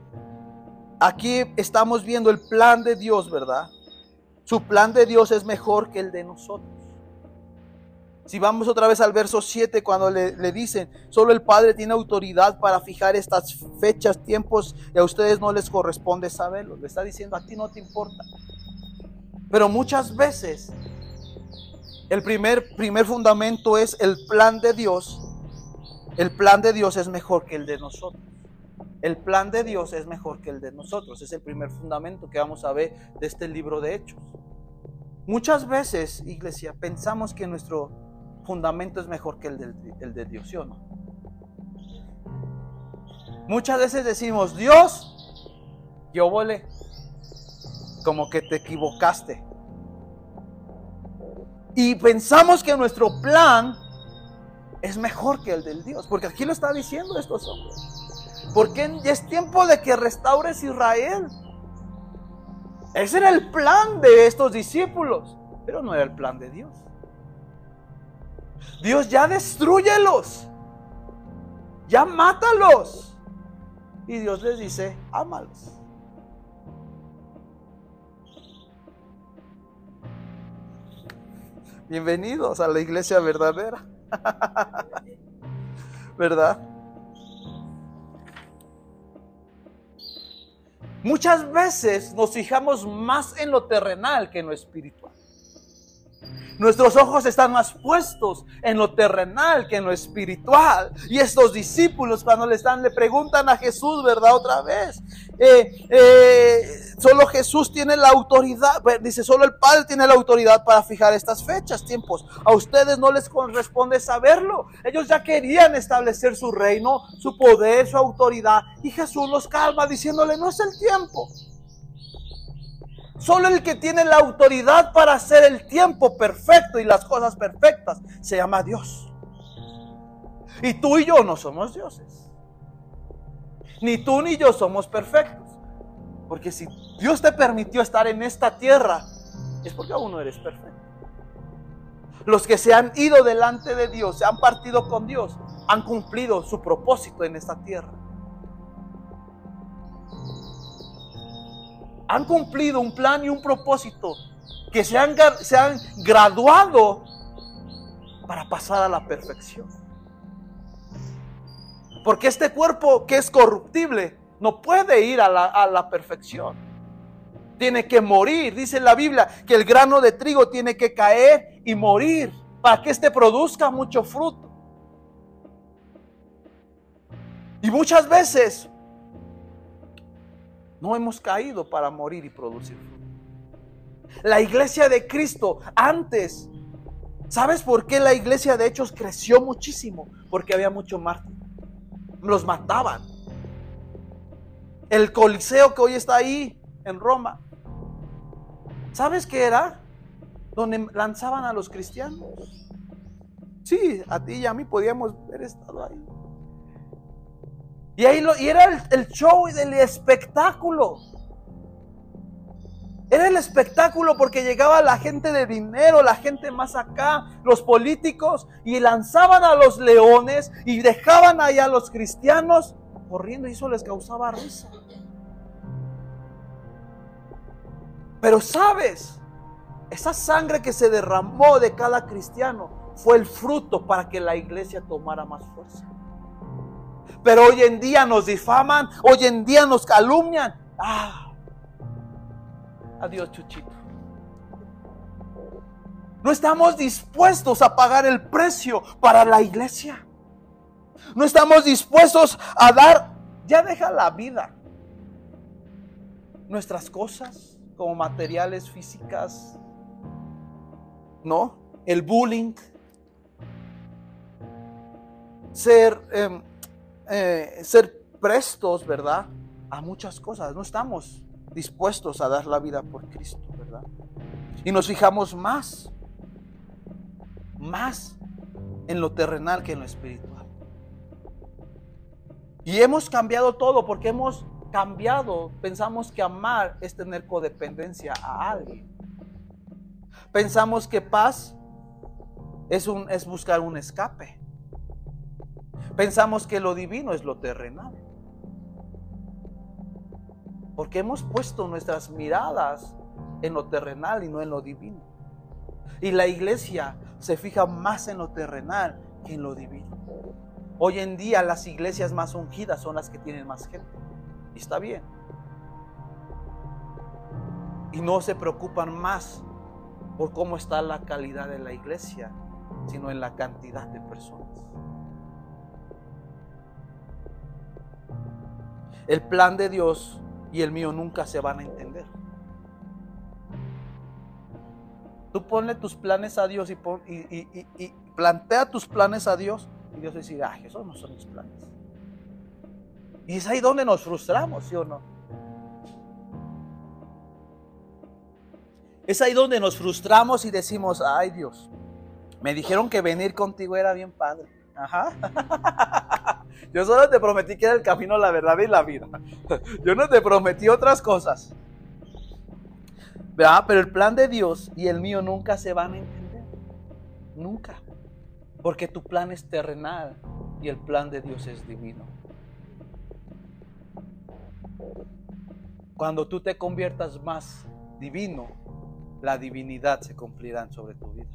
aquí estamos viendo el plan de Dios, ¿verdad? Su plan de Dios es mejor que el de nosotros. Si vamos otra vez al verso 7, cuando le, dicen, solo el Padre tiene autoridad para fijar estas fechas, tiempos, y a ustedes no les corresponde saberlo. Le está diciendo, a ti no te importa. Pero muchas veces el primer, primer fundamento es el plan de Dios. El plan de Dios es mejor que el de nosotros. El plan de Dios es mejor que el de nosotros. Es el primer fundamento que vamos a ver de este libro de Hechos. Muchas veces, iglesia, pensamos que nuestro fundamento es mejor que el de, de Dios, ¿sí o no? Muchas veces decimos, Dios, yo volé, como que te equivocaste. Y pensamos que nuestro plan es mejor que el del Dios, porque aquí lo está diciendo estos hombres. Porque es tiempo de que restaures Israel. Ese era el plan de estos discípulos, pero no era el plan de Dios. Dios ya destruyelos. Ya mátalos. Y Dios les dice, ámalos. Bienvenidos a la iglesia verdadera. ¿Verdad? Muchas veces nos fijamos más en lo terrenal que en lo espiritual. Nuestros ojos están más puestos en lo terrenal que en lo espiritual. Y estos discípulos cuando le están, le preguntan a Jesús, ¿verdad? Otra vez. Eh, eh, solo Jesús tiene la autoridad, dice, solo el Padre tiene la autoridad para fijar estas fechas, tiempos. A ustedes no les corresponde saberlo. Ellos ya querían establecer su reino, su poder, su autoridad. Y Jesús los calma diciéndole, no es el tiempo. Solo el que tiene la autoridad para hacer el tiempo perfecto y las cosas perfectas se llama Dios. Y tú y yo no somos dioses. Ni tú ni yo somos perfectos. Porque si Dios te permitió estar en esta tierra, es porque aún no eres perfecto. Los que se han ido delante de Dios, se han partido con Dios, han cumplido su propósito en esta tierra. Han cumplido un plan y un propósito, que se han, se han graduado para pasar a la perfección. Porque este cuerpo que es corruptible no puede ir a la, a la perfección. Tiene que morir. Dice la Biblia que el grano de trigo tiene que caer y morir para que éste produzca mucho fruto. Y muchas veces no hemos caído para morir y producir La iglesia de Cristo antes, ¿sabes por qué la iglesia de Hechos creció muchísimo? Porque había mucho mártir. Los mataban. El coliseo que hoy está ahí en Roma. ¿Sabes qué era? Donde lanzaban a los cristianos. Sí, a ti y a mí podíamos haber estado ahí. Y, ahí y era el, el show del espectáculo. Era el espectáculo porque llegaba la gente de dinero, la gente más acá, los políticos, y lanzaban a los leones y dejaban ahí a los cristianos corriendo y eso les causaba risa. Pero sabes, esa sangre que se derramó de cada cristiano fue el fruto para que la iglesia tomara más fuerza. Pero hoy en día nos difaman, hoy en día nos calumnian. Ah, adiós, Chuchito. No estamos dispuestos a pagar el precio para la iglesia. No estamos dispuestos a dar, ya deja la vida, nuestras cosas como materiales físicas, ¿no? El bullying, ser em, eh, ser prestos, ¿verdad? A muchas cosas. No estamos dispuestos a dar la vida por Cristo, ¿verdad? Y nos fijamos más, más en lo terrenal que en lo espiritual. Y hemos cambiado todo porque hemos cambiado. Pensamos que amar es tener codependencia a alguien. Pensamos que paz es, un, es buscar un escape. Pensamos que lo divino es lo terrenal. Porque hemos puesto nuestras miradas en lo terrenal y no en lo divino. Y la iglesia se fija más en lo terrenal que en lo divino. Hoy en día las iglesias más ungidas son las que tienen más gente. Y está bien. Y no se preocupan más por cómo está la calidad de la iglesia, sino en la cantidad de personas. El plan de Dios y el mío nunca se van a entender. Tú ponle tus planes a Dios y, plantea tus planes a Dios y Dios dice, ay, esos no son mis planes. Y es ahí donde nos frustramos, ¿sí o no? Es ahí donde nos frustramos y decimos, ay Dios, me dijeron que venir contigo era bien padre. Ajá. Yo solo te prometí que era el camino, la verdad y la vida. Yo no te prometí otras cosas. Pero el plan de Dios y el mío nunca se van a entender. Nunca. Porque tu plan es terrenal y el plan de Dios es divino. Cuando tú te conviertas más divino, la divinidad se cumplirá sobre tu vida.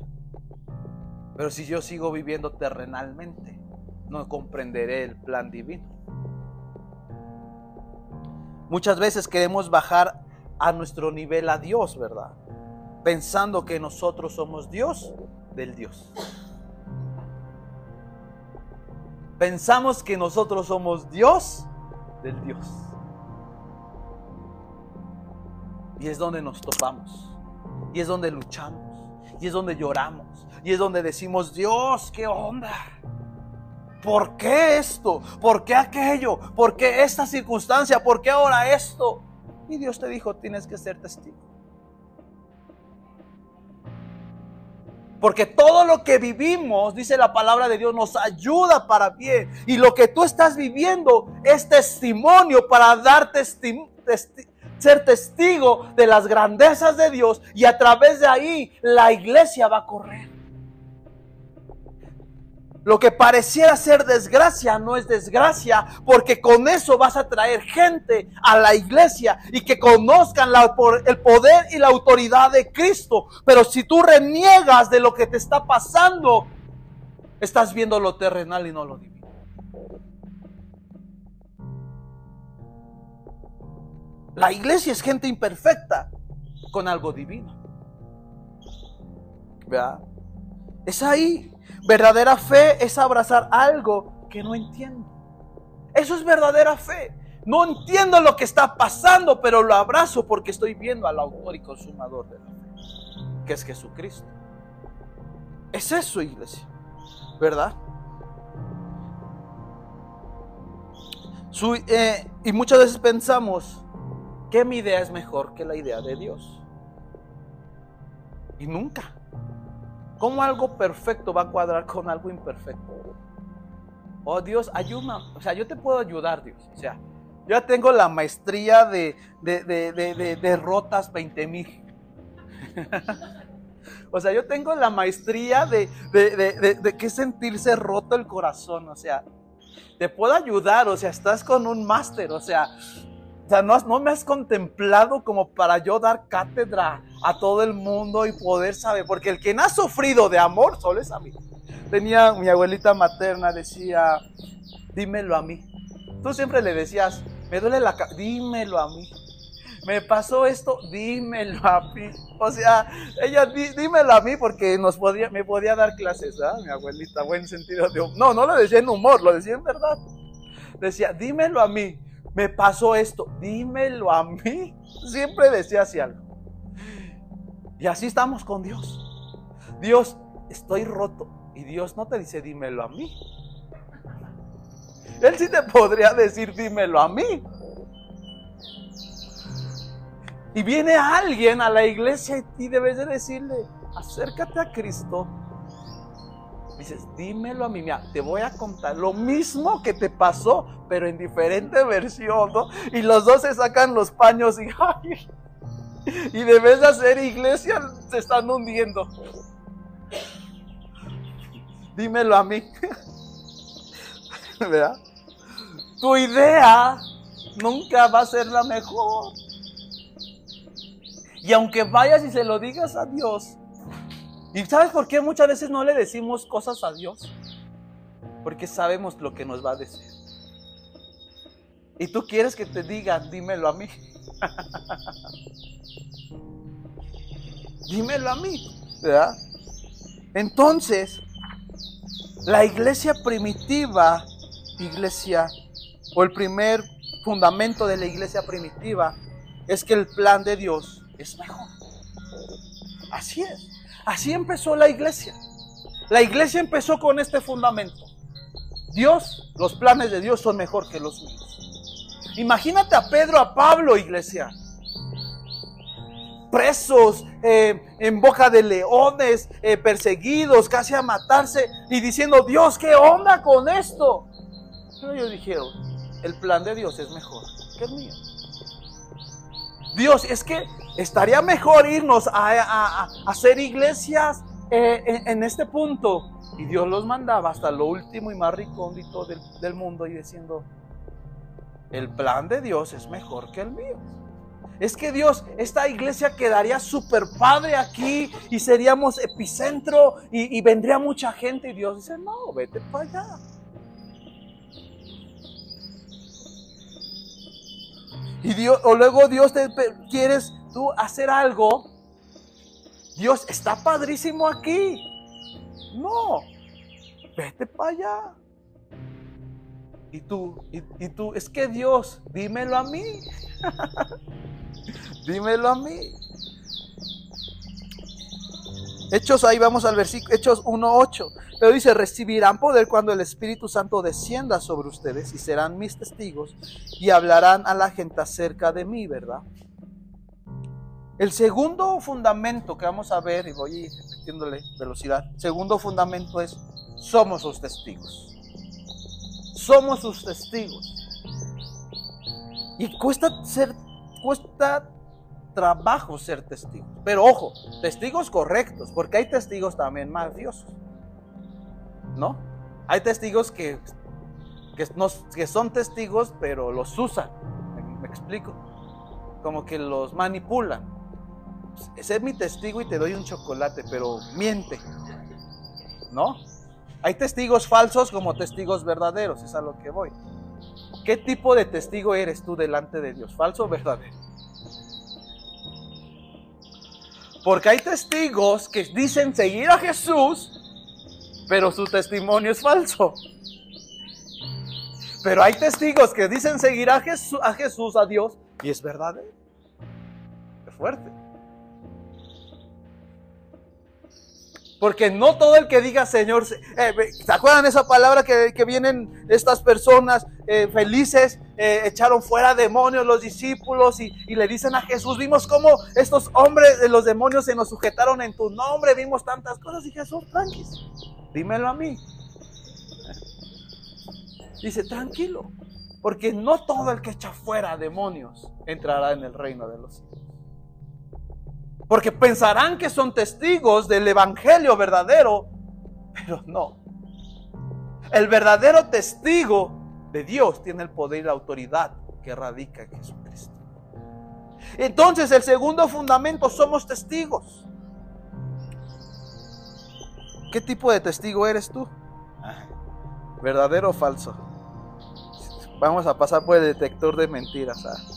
Pero si yo sigo viviendo terrenalmente, no comprenderé el plan divino. Muchas veces queremos bajar a nuestro nivel a Dios, ¿verdad? Pensando que nosotros somos Dios del Dios. Pensamos que nosotros somos Dios del Dios. Y es donde nos topamos. Y es donde luchamos. Y es donde lloramos. Y es donde decimos, Dios, ¿qué onda? ¿Por qué esto? ¿Por qué aquello? ¿Por qué esta circunstancia? ¿Por qué ahora esto? Y Dios te dijo, tienes que ser testigo. Porque todo lo que vivimos, dice la palabra de Dios, nos ayuda para bien. Y lo que tú estás viviendo es testimonio para dar ser testigo de las grandezas de Dios y a través de ahí la iglesia va a correr. Lo que pareciera ser desgracia no es desgracia, porque con eso vas a traer gente a la iglesia y que conozcan el poder y la autoridad de Cristo. Pero si tú reniegas de lo que te está pasando, estás viendo lo terrenal y no lo divino. La iglesia es gente imperfecta con algo divino. ¿Verdad? Es ahí. Verdadera fe es abrazar algo que no entiendo. Eso es verdadera fe. No entiendo lo que está pasando, pero lo abrazo porque estoy viendo al autor y consumador de la fe, que es Jesucristo. Es eso, iglesia. ¿Verdad? Eh, y muchas veces pensamos, que mi idea es mejor que la idea de Dios. Y nunca. ¿Cómo algo perfecto va a cuadrar con algo imperfecto? Oh Dios, ayúdame. O sea, yo te puedo ayudar, Dios. O sea, yo ya tengo la maestría de, de, de, de rotas 20 mil. o sea, yo tengo la maestría de, de, qué sentirse roto el corazón. O sea, te puedo ayudar. O sea, estás con un máster. O sea, sea, no, me has contemplado como para yo dar cátedra a todo el mundo y poder saber, porque el que no ha sufrido de amor solo es a mí. Tenía mi abuelita materna, decía, dímelo a mí. Tú siempre le decías, me duele la cabeza, dímelo a mí. Me pasó esto, dímelo a mí. O sea, ella, dímelo a mí porque nos podía, me podía dar clases, ¿ah? Mi abuelita, buen sentido de humor. No, no lo decía en humor, lo decía en verdad. Decía, dímelo a mí me pasó esto, dímelo a mí. Siempre decía así algo. Y así estamos con Dios. Dios, estoy roto. Y Dios no te dice, dímelo a mí. Él sí te podría decir, dímelo a mí. Y viene alguien a la iglesia y debes de decirle, acércate a Cristo. Dices, dímelo a mí, mira, te voy a contar lo mismo que te pasó, pero en diferente versión, ¿no? Y los dos se sacan los paños y, ay, y de de hacer iglesia se están hundiendo. Dímelo a mí. ¿Verdad? Tu idea nunca va a ser la mejor. Y aunque vayas y se lo digas a Dios, ¿y sabes por qué muchas veces no le decimos cosas a Dios? Porque sabemos lo que nos va a decir. Y tú quieres que te diga, dímelo a mí. dímelo a mí, ¿verdad? Entonces, la iglesia primitiva, iglesia, o el primer fundamento de la iglesia primitiva, es que el plan de Dios es mejor. Así es. Así empezó la iglesia. La iglesia empezó con este fundamento. Dios, los planes de Dios son mejor que los míos. Imagínate a Pedro, a Pablo, iglesia presos, eh, en boca de leones, eh, perseguidos, casi a matarse, y diciendo, Dios, ¿qué onda con esto? Pero ellos dijeron, el plan de Dios es mejor que el mío. Dios, es que estaría mejor irnos a, hacer iglesias eh, en, este punto. Y Dios los mandaba hasta lo último y más recóndito del, del mundo y diciendo, el plan de Dios es mejor que el mío es que Dios, esta iglesia quedaría súper padre aquí y seríamos epicentro y, vendría mucha gente. Y Dios dice, no, vete para allá. Y Dios, o luego Dios te quieres tú hacer algo. Dios está padrísimo aquí. No, vete para allá. Y tú, y, y tú, es que Dios, dímelo a mí. Dímelo a mí. Hechos, ahí vamos al versículo, Hechos 1.8. Pero dice, recibirán poder cuando el Espíritu Santo descienda sobre ustedes y serán mis testigos y hablarán a la gente acerca de mí, ¿verdad? El segundo fundamento que vamos a ver, y voy metiéndole velocidad, segundo fundamento es, somos sus testigos. Somos sus testigos. Y cuesta ser, cuesta trabajo ser testigo. Pero ojo, testigos correctos, porque hay testigos también mafiosos. ¿No? Hay testigos que, que, que son testigos, pero los usan. ¿Me, explico? Como que los manipulan. Ese es mi testigo y te doy un chocolate, pero miente. ¿No? Hay testigos falsos como testigos verdaderos, es a lo que voy. ¿Qué tipo de testigo eres tú delante de Dios? ¿Falso o verdadero? Porque hay testigos que dicen seguir a Jesús, pero su testimonio es falso. Pero hay testigos que dicen seguir a Jesús, a, Jesús, a Dios, y es verdadero. Es fuerte. Porque no todo el que diga Señor, eh, ¿se acuerdan esa palabra que, vienen estas personas eh, felices? Eh, echaron fuera demonios los discípulos y, le dicen a Jesús, vimos cómo estos hombres de los demonios se nos sujetaron en tu nombre, vimos tantas cosas y Jesús, tranquilo, dímelo a mí. Dice, tranquilo, porque no todo el que echa fuera demonios entrará en el reino de los cielos. Porque pensarán que son testigos del Evangelio verdadero, pero no. El verdadero testigo de Dios tiene el poder y la autoridad que radica en Jesucristo. Entonces el segundo fundamento somos testigos. ¿Qué tipo de testigo eres tú? ¿Verdadero o falso? Vamos a pasar por el detector de mentiras. ¿ah?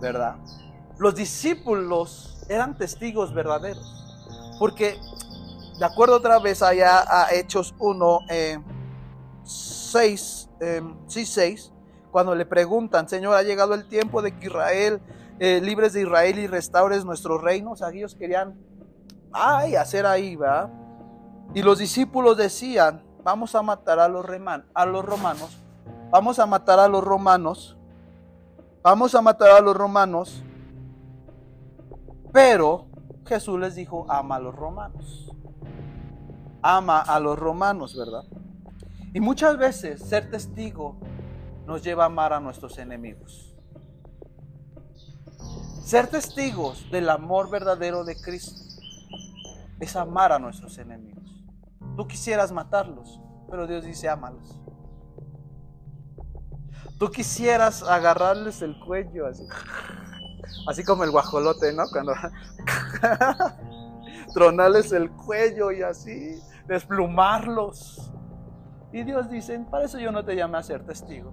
¿Verdad? los discípulos eran testigos verdaderos. Porque, de acuerdo otra vez allá a Hechos 1, 6, eh, sí 6, cuando le preguntan, Señor, ha llegado el tiempo de que Israel, eh, libres de Israel y restaures nuestro reino. O sea, ellos querían, ay, hacer ahí, ¿verdad? Y los discípulos decían, vamos a matar a los, a los romanos, vamos a matar a los romanos vamos a matar a los romanos, pero Jesús les dijo, ama a los romanos. Ama a los romanos, ¿verdad? Y muchas veces ser testigo nos lleva a amar a nuestros enemigos. Ser testigos del amor verdadero de Cristo es amar a nuestros enemigos. Tú quisieras matarlos, pero Dios dice, ámalos. Tú quisieras agarrarles el cuello así, así como el guajolote, ¿no? Cuando tronarles el cuello y así, desplumarlos. Y Dios dice, para eso yo no te llamé a ser testigo.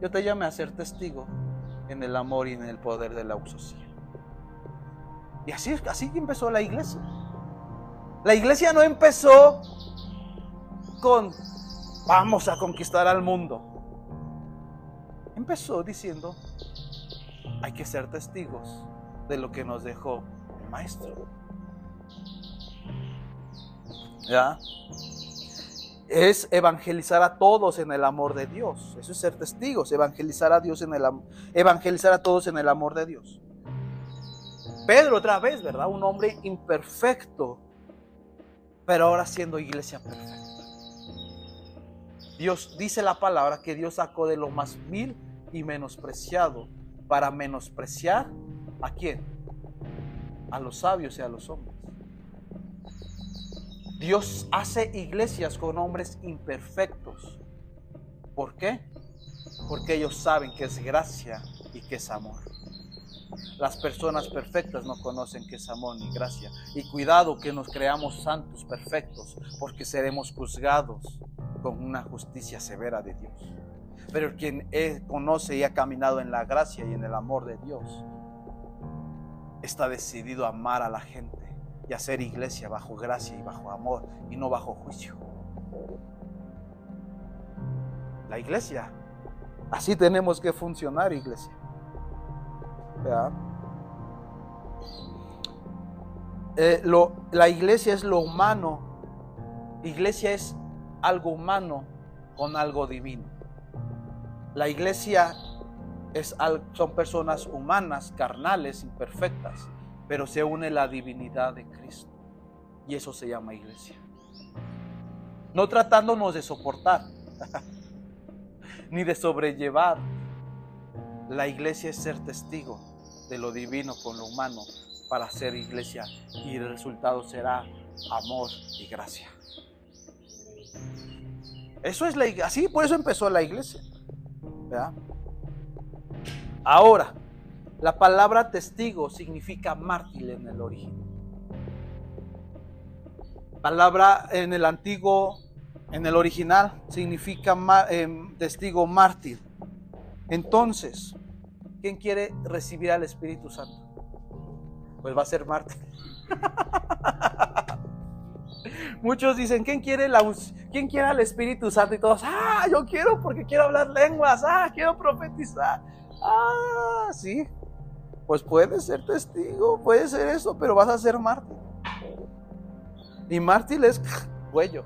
Yo te llamé a ser testigo en el amor y en el poder de la auxosía. Y así, así empezó la iglesia. La iglesia no empezó con vamos a conquistar al mundo. Empezó diciendo, hay que ser testigos de lo que nos dejó el maestro. ¿Ya? Es evangelizar a todos en el amor de Dios. Eso es ser testigos, evangelizar a Dios en el evangelizar a todos en el amor de Dios. Pedro otra vez, ¿verdad? Un hombre imperfecto, pero ahora siendo iglesia perfecta. Dios dice la palabra que Dios sacó de lo más vil y menospreciado para menospreciar a quién? A los sabios y a los hombres. Dios hace iglesias con hombres imperfectos. ¿Por qué? Porque ellos saben que es gracia y que es amor. Las personas perfectas no conocen que es amor ni gracia. Y cuidado que nos creamos santos perfectos, porque seremos juzgados con una justicia severa de Dios. Pero quien conoce y ha caminado en la gracia y en el amor de Dios, está decidido a amar a la gente y hacer iglesia bajo gracia y bajo amor y no bajo juicio. La iglesia, así tenemos que funcionar, iglesia. Eh, la iglesia es lo humano. Iglesia es algo humano con algo divino. La iglesia es, son personas humanas, carnales, imperfectas, pero se une la divinidad de Cristo. Y eso se llama iglesia. No tratándonos de soportar, ni de sobrellevar. La iglesia es ser testigo de lo divino con lo humano para ser iglesia y el resultado será amor y gracia. Eso es la iglesia, así por eso empezó la iglesia. Ahora, la palabra testigo significa mártir en el origen. Palabra en el antiguo, en el original, significa em, testigo mártir. Entonces, ¿quién quiere recibir al Espíritu Santo? Pues va a ser mártir. Muchos dicen, ¿quién quiere, la, ¿quién quiere al Espíritu Santo? Y todos, ah, yo quiero porque quiero hablar lenguas, ah, quiero profetizar. Ah, sí. Pues puedes ser testigo, puede ser eso, pero vas a ser mártir. Y mártir es cuello.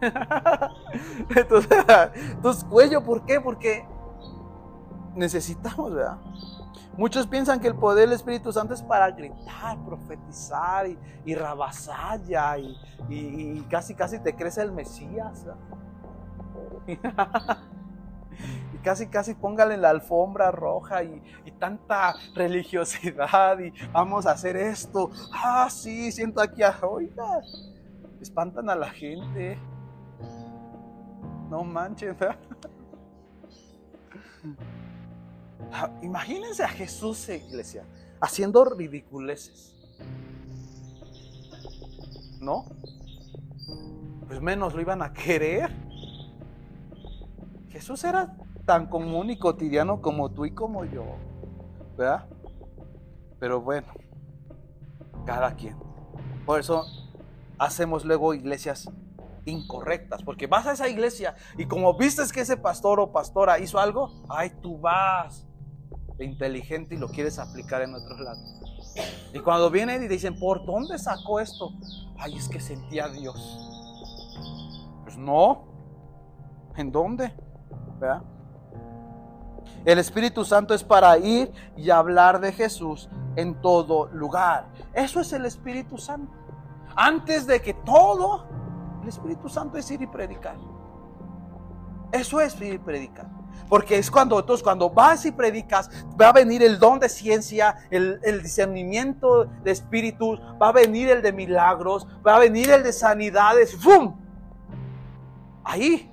entonces, entonces, cuello, ¿por qué? Porque necesitamos, ¿verdad? Muchos piensan que el poder del Espíritu Santo es para gritar, profetizar y, y rabasalla y, casi casi te crece el Mesías. y casi casi póngale la alfombra roja y, y, tanta religiosidad y vamos a hacer esto. Ah, sí, siento aquí a oiga. Espantan a la gente. No manches. Imagínense a Jesús, iglesia, haciendo ridiculeces. ¿No? Pues menos lo iban a querer. Jesús era tan común y cotidiano como tú y como yo. ¿Verdad? Pero bueno, cada quien. Por eso hacemos luego iglesias incorrectas, porque vas a esa iglesia y como vistes que ese pastor o pastora hizo algo, ay, tú vas inteligente y lo quieres aplicar en otros lados. Y cuando vienen y dicen, ¿por dónde sacó esto? Ay, es que sentía a Dios. Pues no. ¿En dónde? El Espíritu Santo es para ir y hablar de Jesús en todo lugar. Eso es el Espíritu Santo. Antes de que todo, el Espíritu Santo es ir y predicar. Eso es ir y predicar. Porque es cuando entonces cuando vas y predicas, va a venir el don de ciencia, el, discernimiento de espíritus, va a venir el de milagros, va a venir el de sanidades. ¡Bum! Ahí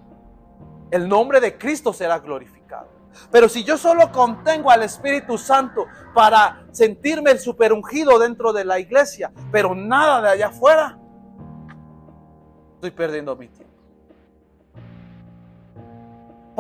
el nombre de Cristo será glorificado. Pero si yo solo contengo al Espíritu Santo para sentirme el superungido dentro de la iglesia, pero nada de allá afuera, estoy perdiendo mi tiempo.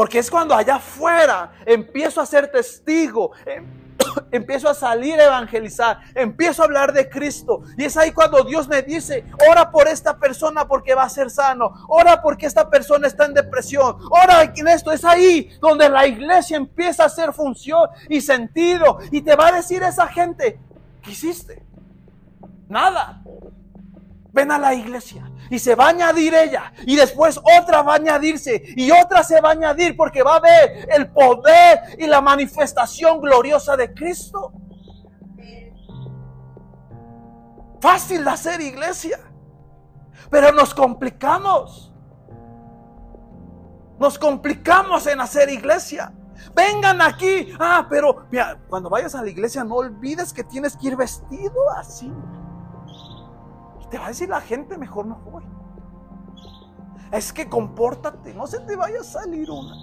Porque es cuando allá afuera empiezo a ser testigo, em, empiezo a salir a evangelizar, empiezo a hablar de Cristo. Y es ahí cuando Dios me dice, ora por esta persona porque va a ser sano, ora porque esta persona está en depresión, ora en esto. Es ahí donde la iglesia empieza a hacer función y sentido. Y te va a decir esa gente, ¿qué hiciste? Nada ven a la iglesia y se va a añadir ella y después otra va a añadirse y otra se va a añadir porque va a ver el poder y la manifestación gloriosa de Cristo. Fácil de hacer iglesia, pero nos complicamos. Nos complicamos en hacer iglesia. Vengan aquí. Ah, pero mira, cuando vayas a la iglesia no olvides que tienes que ir vestido así. Te va a decir la gente, mejor no voy. Es que compórtate, no se te vaya a salir una.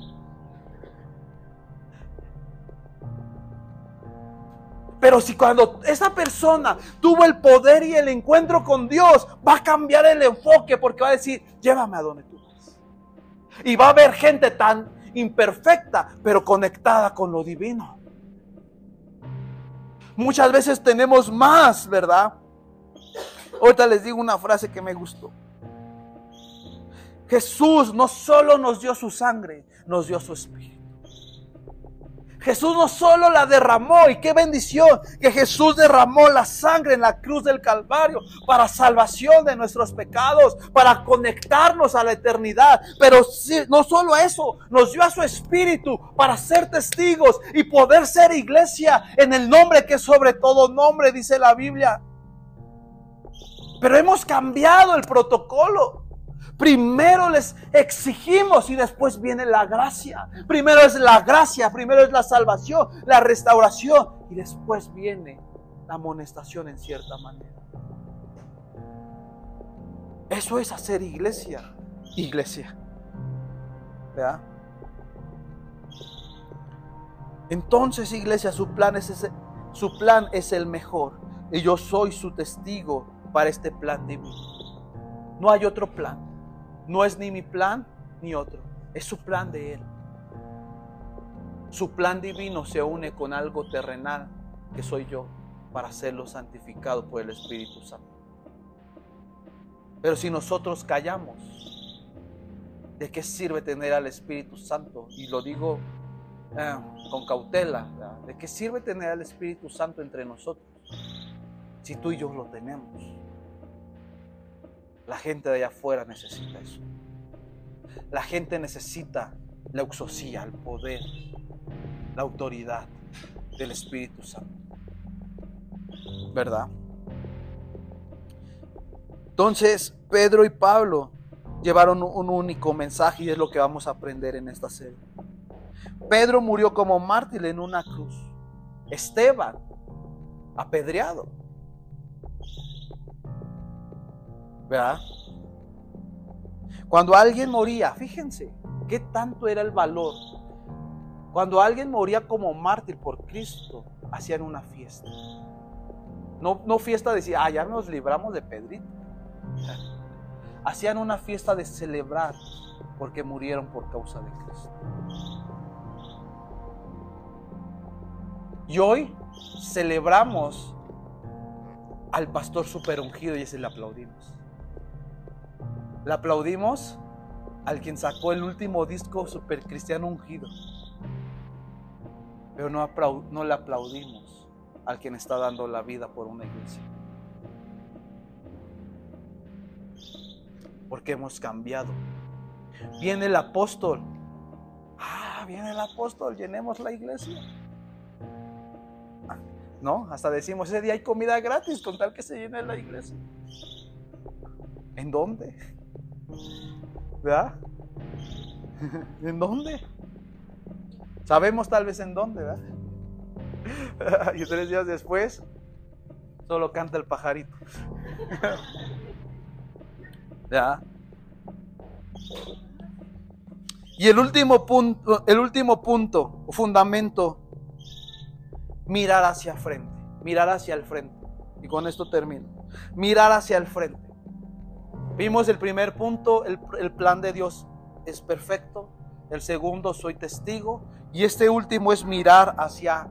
Pero si cuando esa persona tuvo el poder y el encuentro con Dios, va a cambiar el enfoque porque va a decir, llévame a donde tú vas. Y va a haber gente tan imperfecta, pero conectada con lo divino. Muchas veces tenemos más, ¿verdad? Ahorita les digo una frase que me gustó. Jesús no solo nos dio su sangre, nos dio su espíritu. Jesús no solo la derramó, y qué bendición que Jesús derramó la sangre en la cruz del Calvario para salvación de nuestros pecados, para conectarnos a la eternidad. Pero no solo eso, nos dio a su espíritu para ser testigos y poder ser iglesia en el nombre que sobre todo nombre, dice la Biblia. Pero hemos cambiado el protocolo. Primero les exigimos y después viene la gracia. Primero es la gracia, primero es la salvación, la restauración y después viene la amonestación en cierta manera. Eso es hacer iglesia. Iglesia. ¿Verdad? Entonces, iglesia, su plan es su plan es el mejor y yo soy su testigo para este plan divino. No hay otro plan. No es ni mi plan ni otro. Es su plan de Él. Su plan divino se une con algo terrenal que soy yo para hacerlo santificado por el Espíritu Santo. Pero si nosotros callamos, ¿de qué sirve tener al Espíritu Santo? Y lo digo eh, con cautela, ¿de qué sirve tener al Espíritu Santo entre nosotros si tú y yo lo tenemos? La gente de allá afuera necesita eso. La gente necesita la exosía, el poder, la autoridad del Espíritu Santo. ¿Verdad? Entonces, Pedro y Pablo llevaron un único mensaje y es lo que vamos a aprender en esta serie. Pedro murió como mártir en una cruz. Esteban, apedreado. ¿Verdad? Cuando alguien moría, fíjense qué tanto era el valor. Cuando alguien moría como mártir por Cristo, hacían una fiesta. No, no fiesta de decir, ah, ya nos libramos de Pedrito. Hacían una fiesta de celebrar porque murieron por causa de Cristo. Y hoy celebramos al pastor super ungido y ese le aplaudimos. Le aplaudimos al quien sacó el último disco super cristiano ungido. Pero no, no le aplaudimos al quien está dando la vida por una iglesia. Porque hemos cambiado. Viene el apóstol. Ah, viene el apóstol, llenemos la iglesia. No, hasta decimos, ese día hay comida gratis con tal que se llene la iglesia. ¿En dónde? ¿Verdad? ¿En dónde? Sabemos tal vez en dónde, ¿verdad? Y tres días después, solo canta el pajarito. ¿Ya? Y el último punto, el último punto, fundamento, mirar hacia frente, mirar hacia el frente. Y con esto termino. Mirar hacia el frente. Vimos el primer punto, el, el plan de Dios es perfecto. El segundo, soy testigo. Y este último es mirar hacia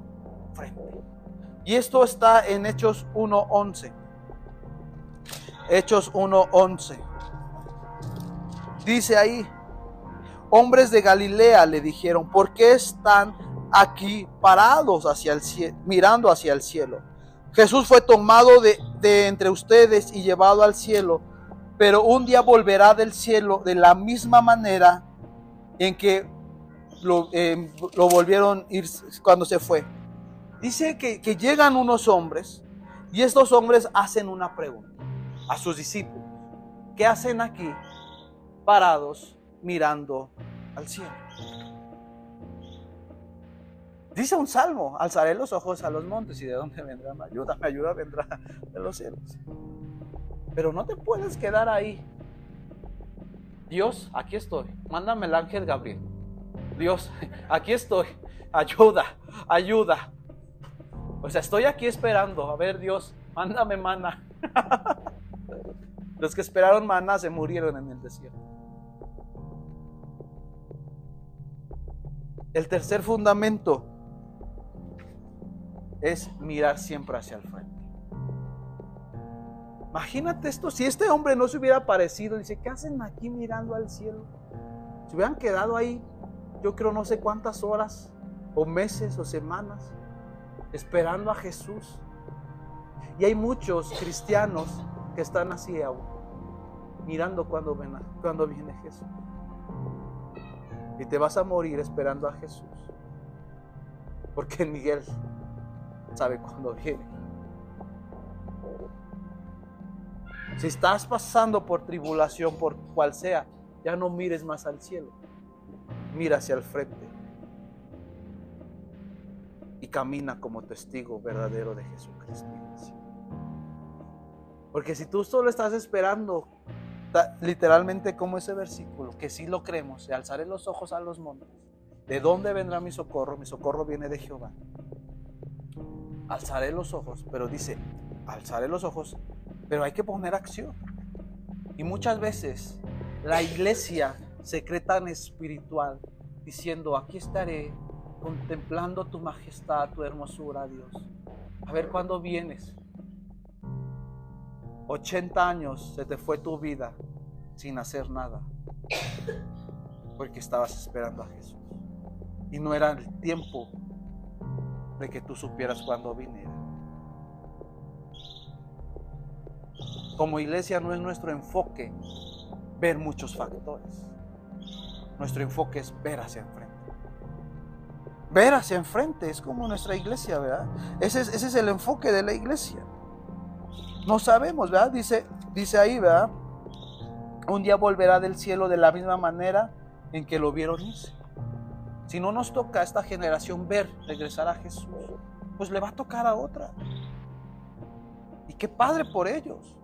frente. Y esto está en Hechos 1.11. Hechos 1.11. Dice ahí, hombres de Galilea le dijeron, ¿por qué están aquí parados hacia el cielo, mirando hacia el cielo? Jesús fue tomado de, de entre ustedes y llevado al cielo, pero un día volverá del cielo de la misma manera en que lo, lo volvieron ir cuando se fue. Dice que, que llegan unos hombres y estos hombres hacen una pregunta a sus discípulos. ¿Qué hacen aquí parados mirando al cielo? Dice un salmo, alzaré los ojos a los montes y de dónde vendrá mi ayuda. Mi ayuda vendrá de los cielos. Pero no te puedes quedar ahí. Dios, aquí estoy. Mándame el ángel Gabriel. Dios, aquí estoy. Ayuda, ayuda. O sea, estoy aquí esperando. A ver, Dios, mándame mana. Los que esperaron maná se murieron en el desierto. El tercer fundamento es mirar siempre hacia el frente. Imagínate esto, si este hombre no se hubiera aparecido, dice, ¿qué hacen aquí mirando al cielo? Se hubieran quedado ahí, yo creo no sé cuántas horas, o meses, o semanas, esperando a Jesús. Y hay muchos cristianos que están así aún, mirando cuando, ven cuando viene Jesús. Y te vas a morir esperando a Jesús. Porque Miguel sabe cuándo viene. Si estás pasando por tribulación, por cual sea, ya no mires más al cielo. Mira hacia el frente. Y camina como testigo verdadero de Jesucristo. Porque si tú solo estás esperando, literalmente como ese versículo, que sí lo creemos, alzaré los ojos a los montes. ¿De dónde vendrá mi socorro? Mi socorro viene de Jehová. Alzaré los ojos, pero dice, alzaré los ojos, pero hay que poner acción. Y muchas veces la iglesia se cree tan espiritual, diciendo, aquí estaré contemplando tu majestad, tu hermosura, Dios. A ver cuándo vienes. 80 años se te fue tu vida sin hacer nada. Porque estabas esperando a Jesús. Y no era el tiempo de que tú supieras cuándo viniera. Como iglesia no es nuestro enfoque ver muchos factores. Nuestro enfoque es ver hacia enfrente. Ver hacia enfrente es como nuestra iglesia, ¿verdad? Ese es, el enfoque de la iglesia. No sabemos, ¿verdad? Dice, dice ahí, ¿verdad? Un día volverá del cielo de la misma manera en que lo vieron irse. Si no nos toca a esta generación ver regresar a Jesús, pues le va a tocar a otra. Y qué padre por ellos.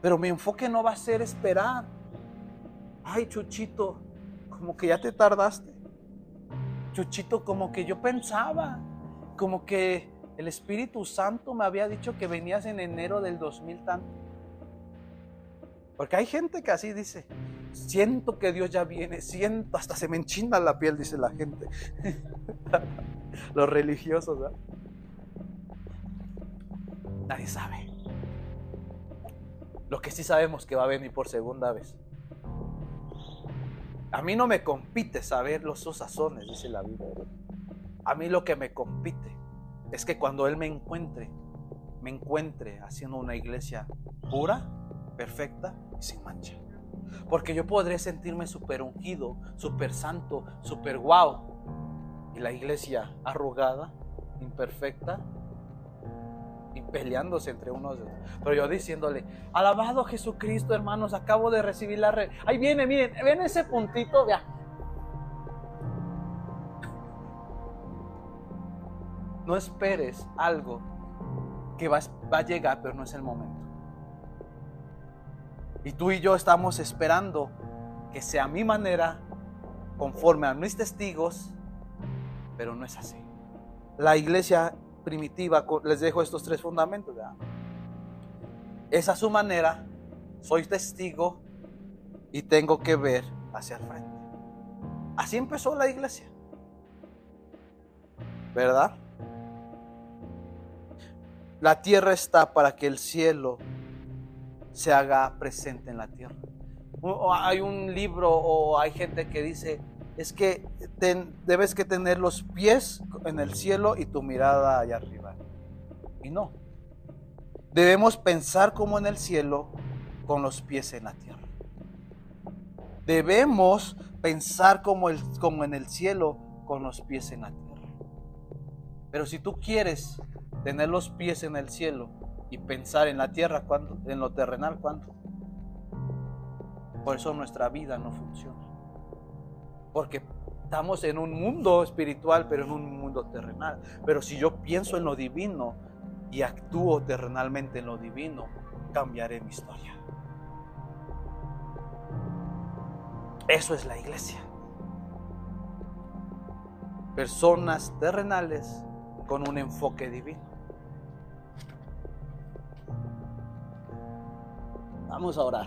Pero mi enfoque no va a ser esperar. Ay, Chuchito, como que ya te tardaste. Chuchito, como que yo pensaba, como que el Espíritu Santo me había dicho que venías en enero del 2000 tanto. Porque hay gente que así dice, siento que Dios ya viene, siento, hasta se me enchina la piel, dice la gente. Los religiosos, ¿verdad? Nadie sabe. Lo que sí sabemos que va a venir por segunda vez. A mí no me compite saber los sazones, dice la Biblia. A mí lo que me compite es que cuando Él me encuentre, me encuentre haciendo una iglesia pura, perfecta y sin mancha. Porque yo podré sentirme súper ungido, súper santo, súper guau. Y la iglesia arrugada, imperfecta, y peleándose entre unos. Pero yo diciéndole, alabado Jesucristo, hermanos, acabo de recibir la red. Ahí viene, miren, ven ese puntito, vea. No esperes algo que va, va a llegar, pero no es el momento. Y tú y yo estamos esperando que sea mi manera, conforme a mis testigos, pero no es así. La iglesia primitiva, les dejo estos tres fundamentos. Esa es su manera, soy testigo y tengo que ver hacia el frente. Así empezó la iglesia. ¿Verdad? La tierra está para que el cielo se haga presente en la tierra. Hay un libro o hay gente que dice, es que debes que tener los pies en el cielo y tu mirada allá arriba. Y no. Debemos pensar como en el cielo con los pies en la tierra. Debemos pensar como, el, como en el cielo con los pies en la tierra. Pero si tú quieres tener los pies en el cielo y pensar en la tierra, ¿cuándo? En lo terrenal, ¿cuándo? Por eso nuestra vida no funciona. Porque estamos en un mundo espiritual, pero en un mundo terrenal. Pero si yo pienso en lo divino y actúo terrenalmente en lo divino, cambiaré mi historia. Eso es la iglesia. Personas terrenales con un enfoque divino. Vamos a orar.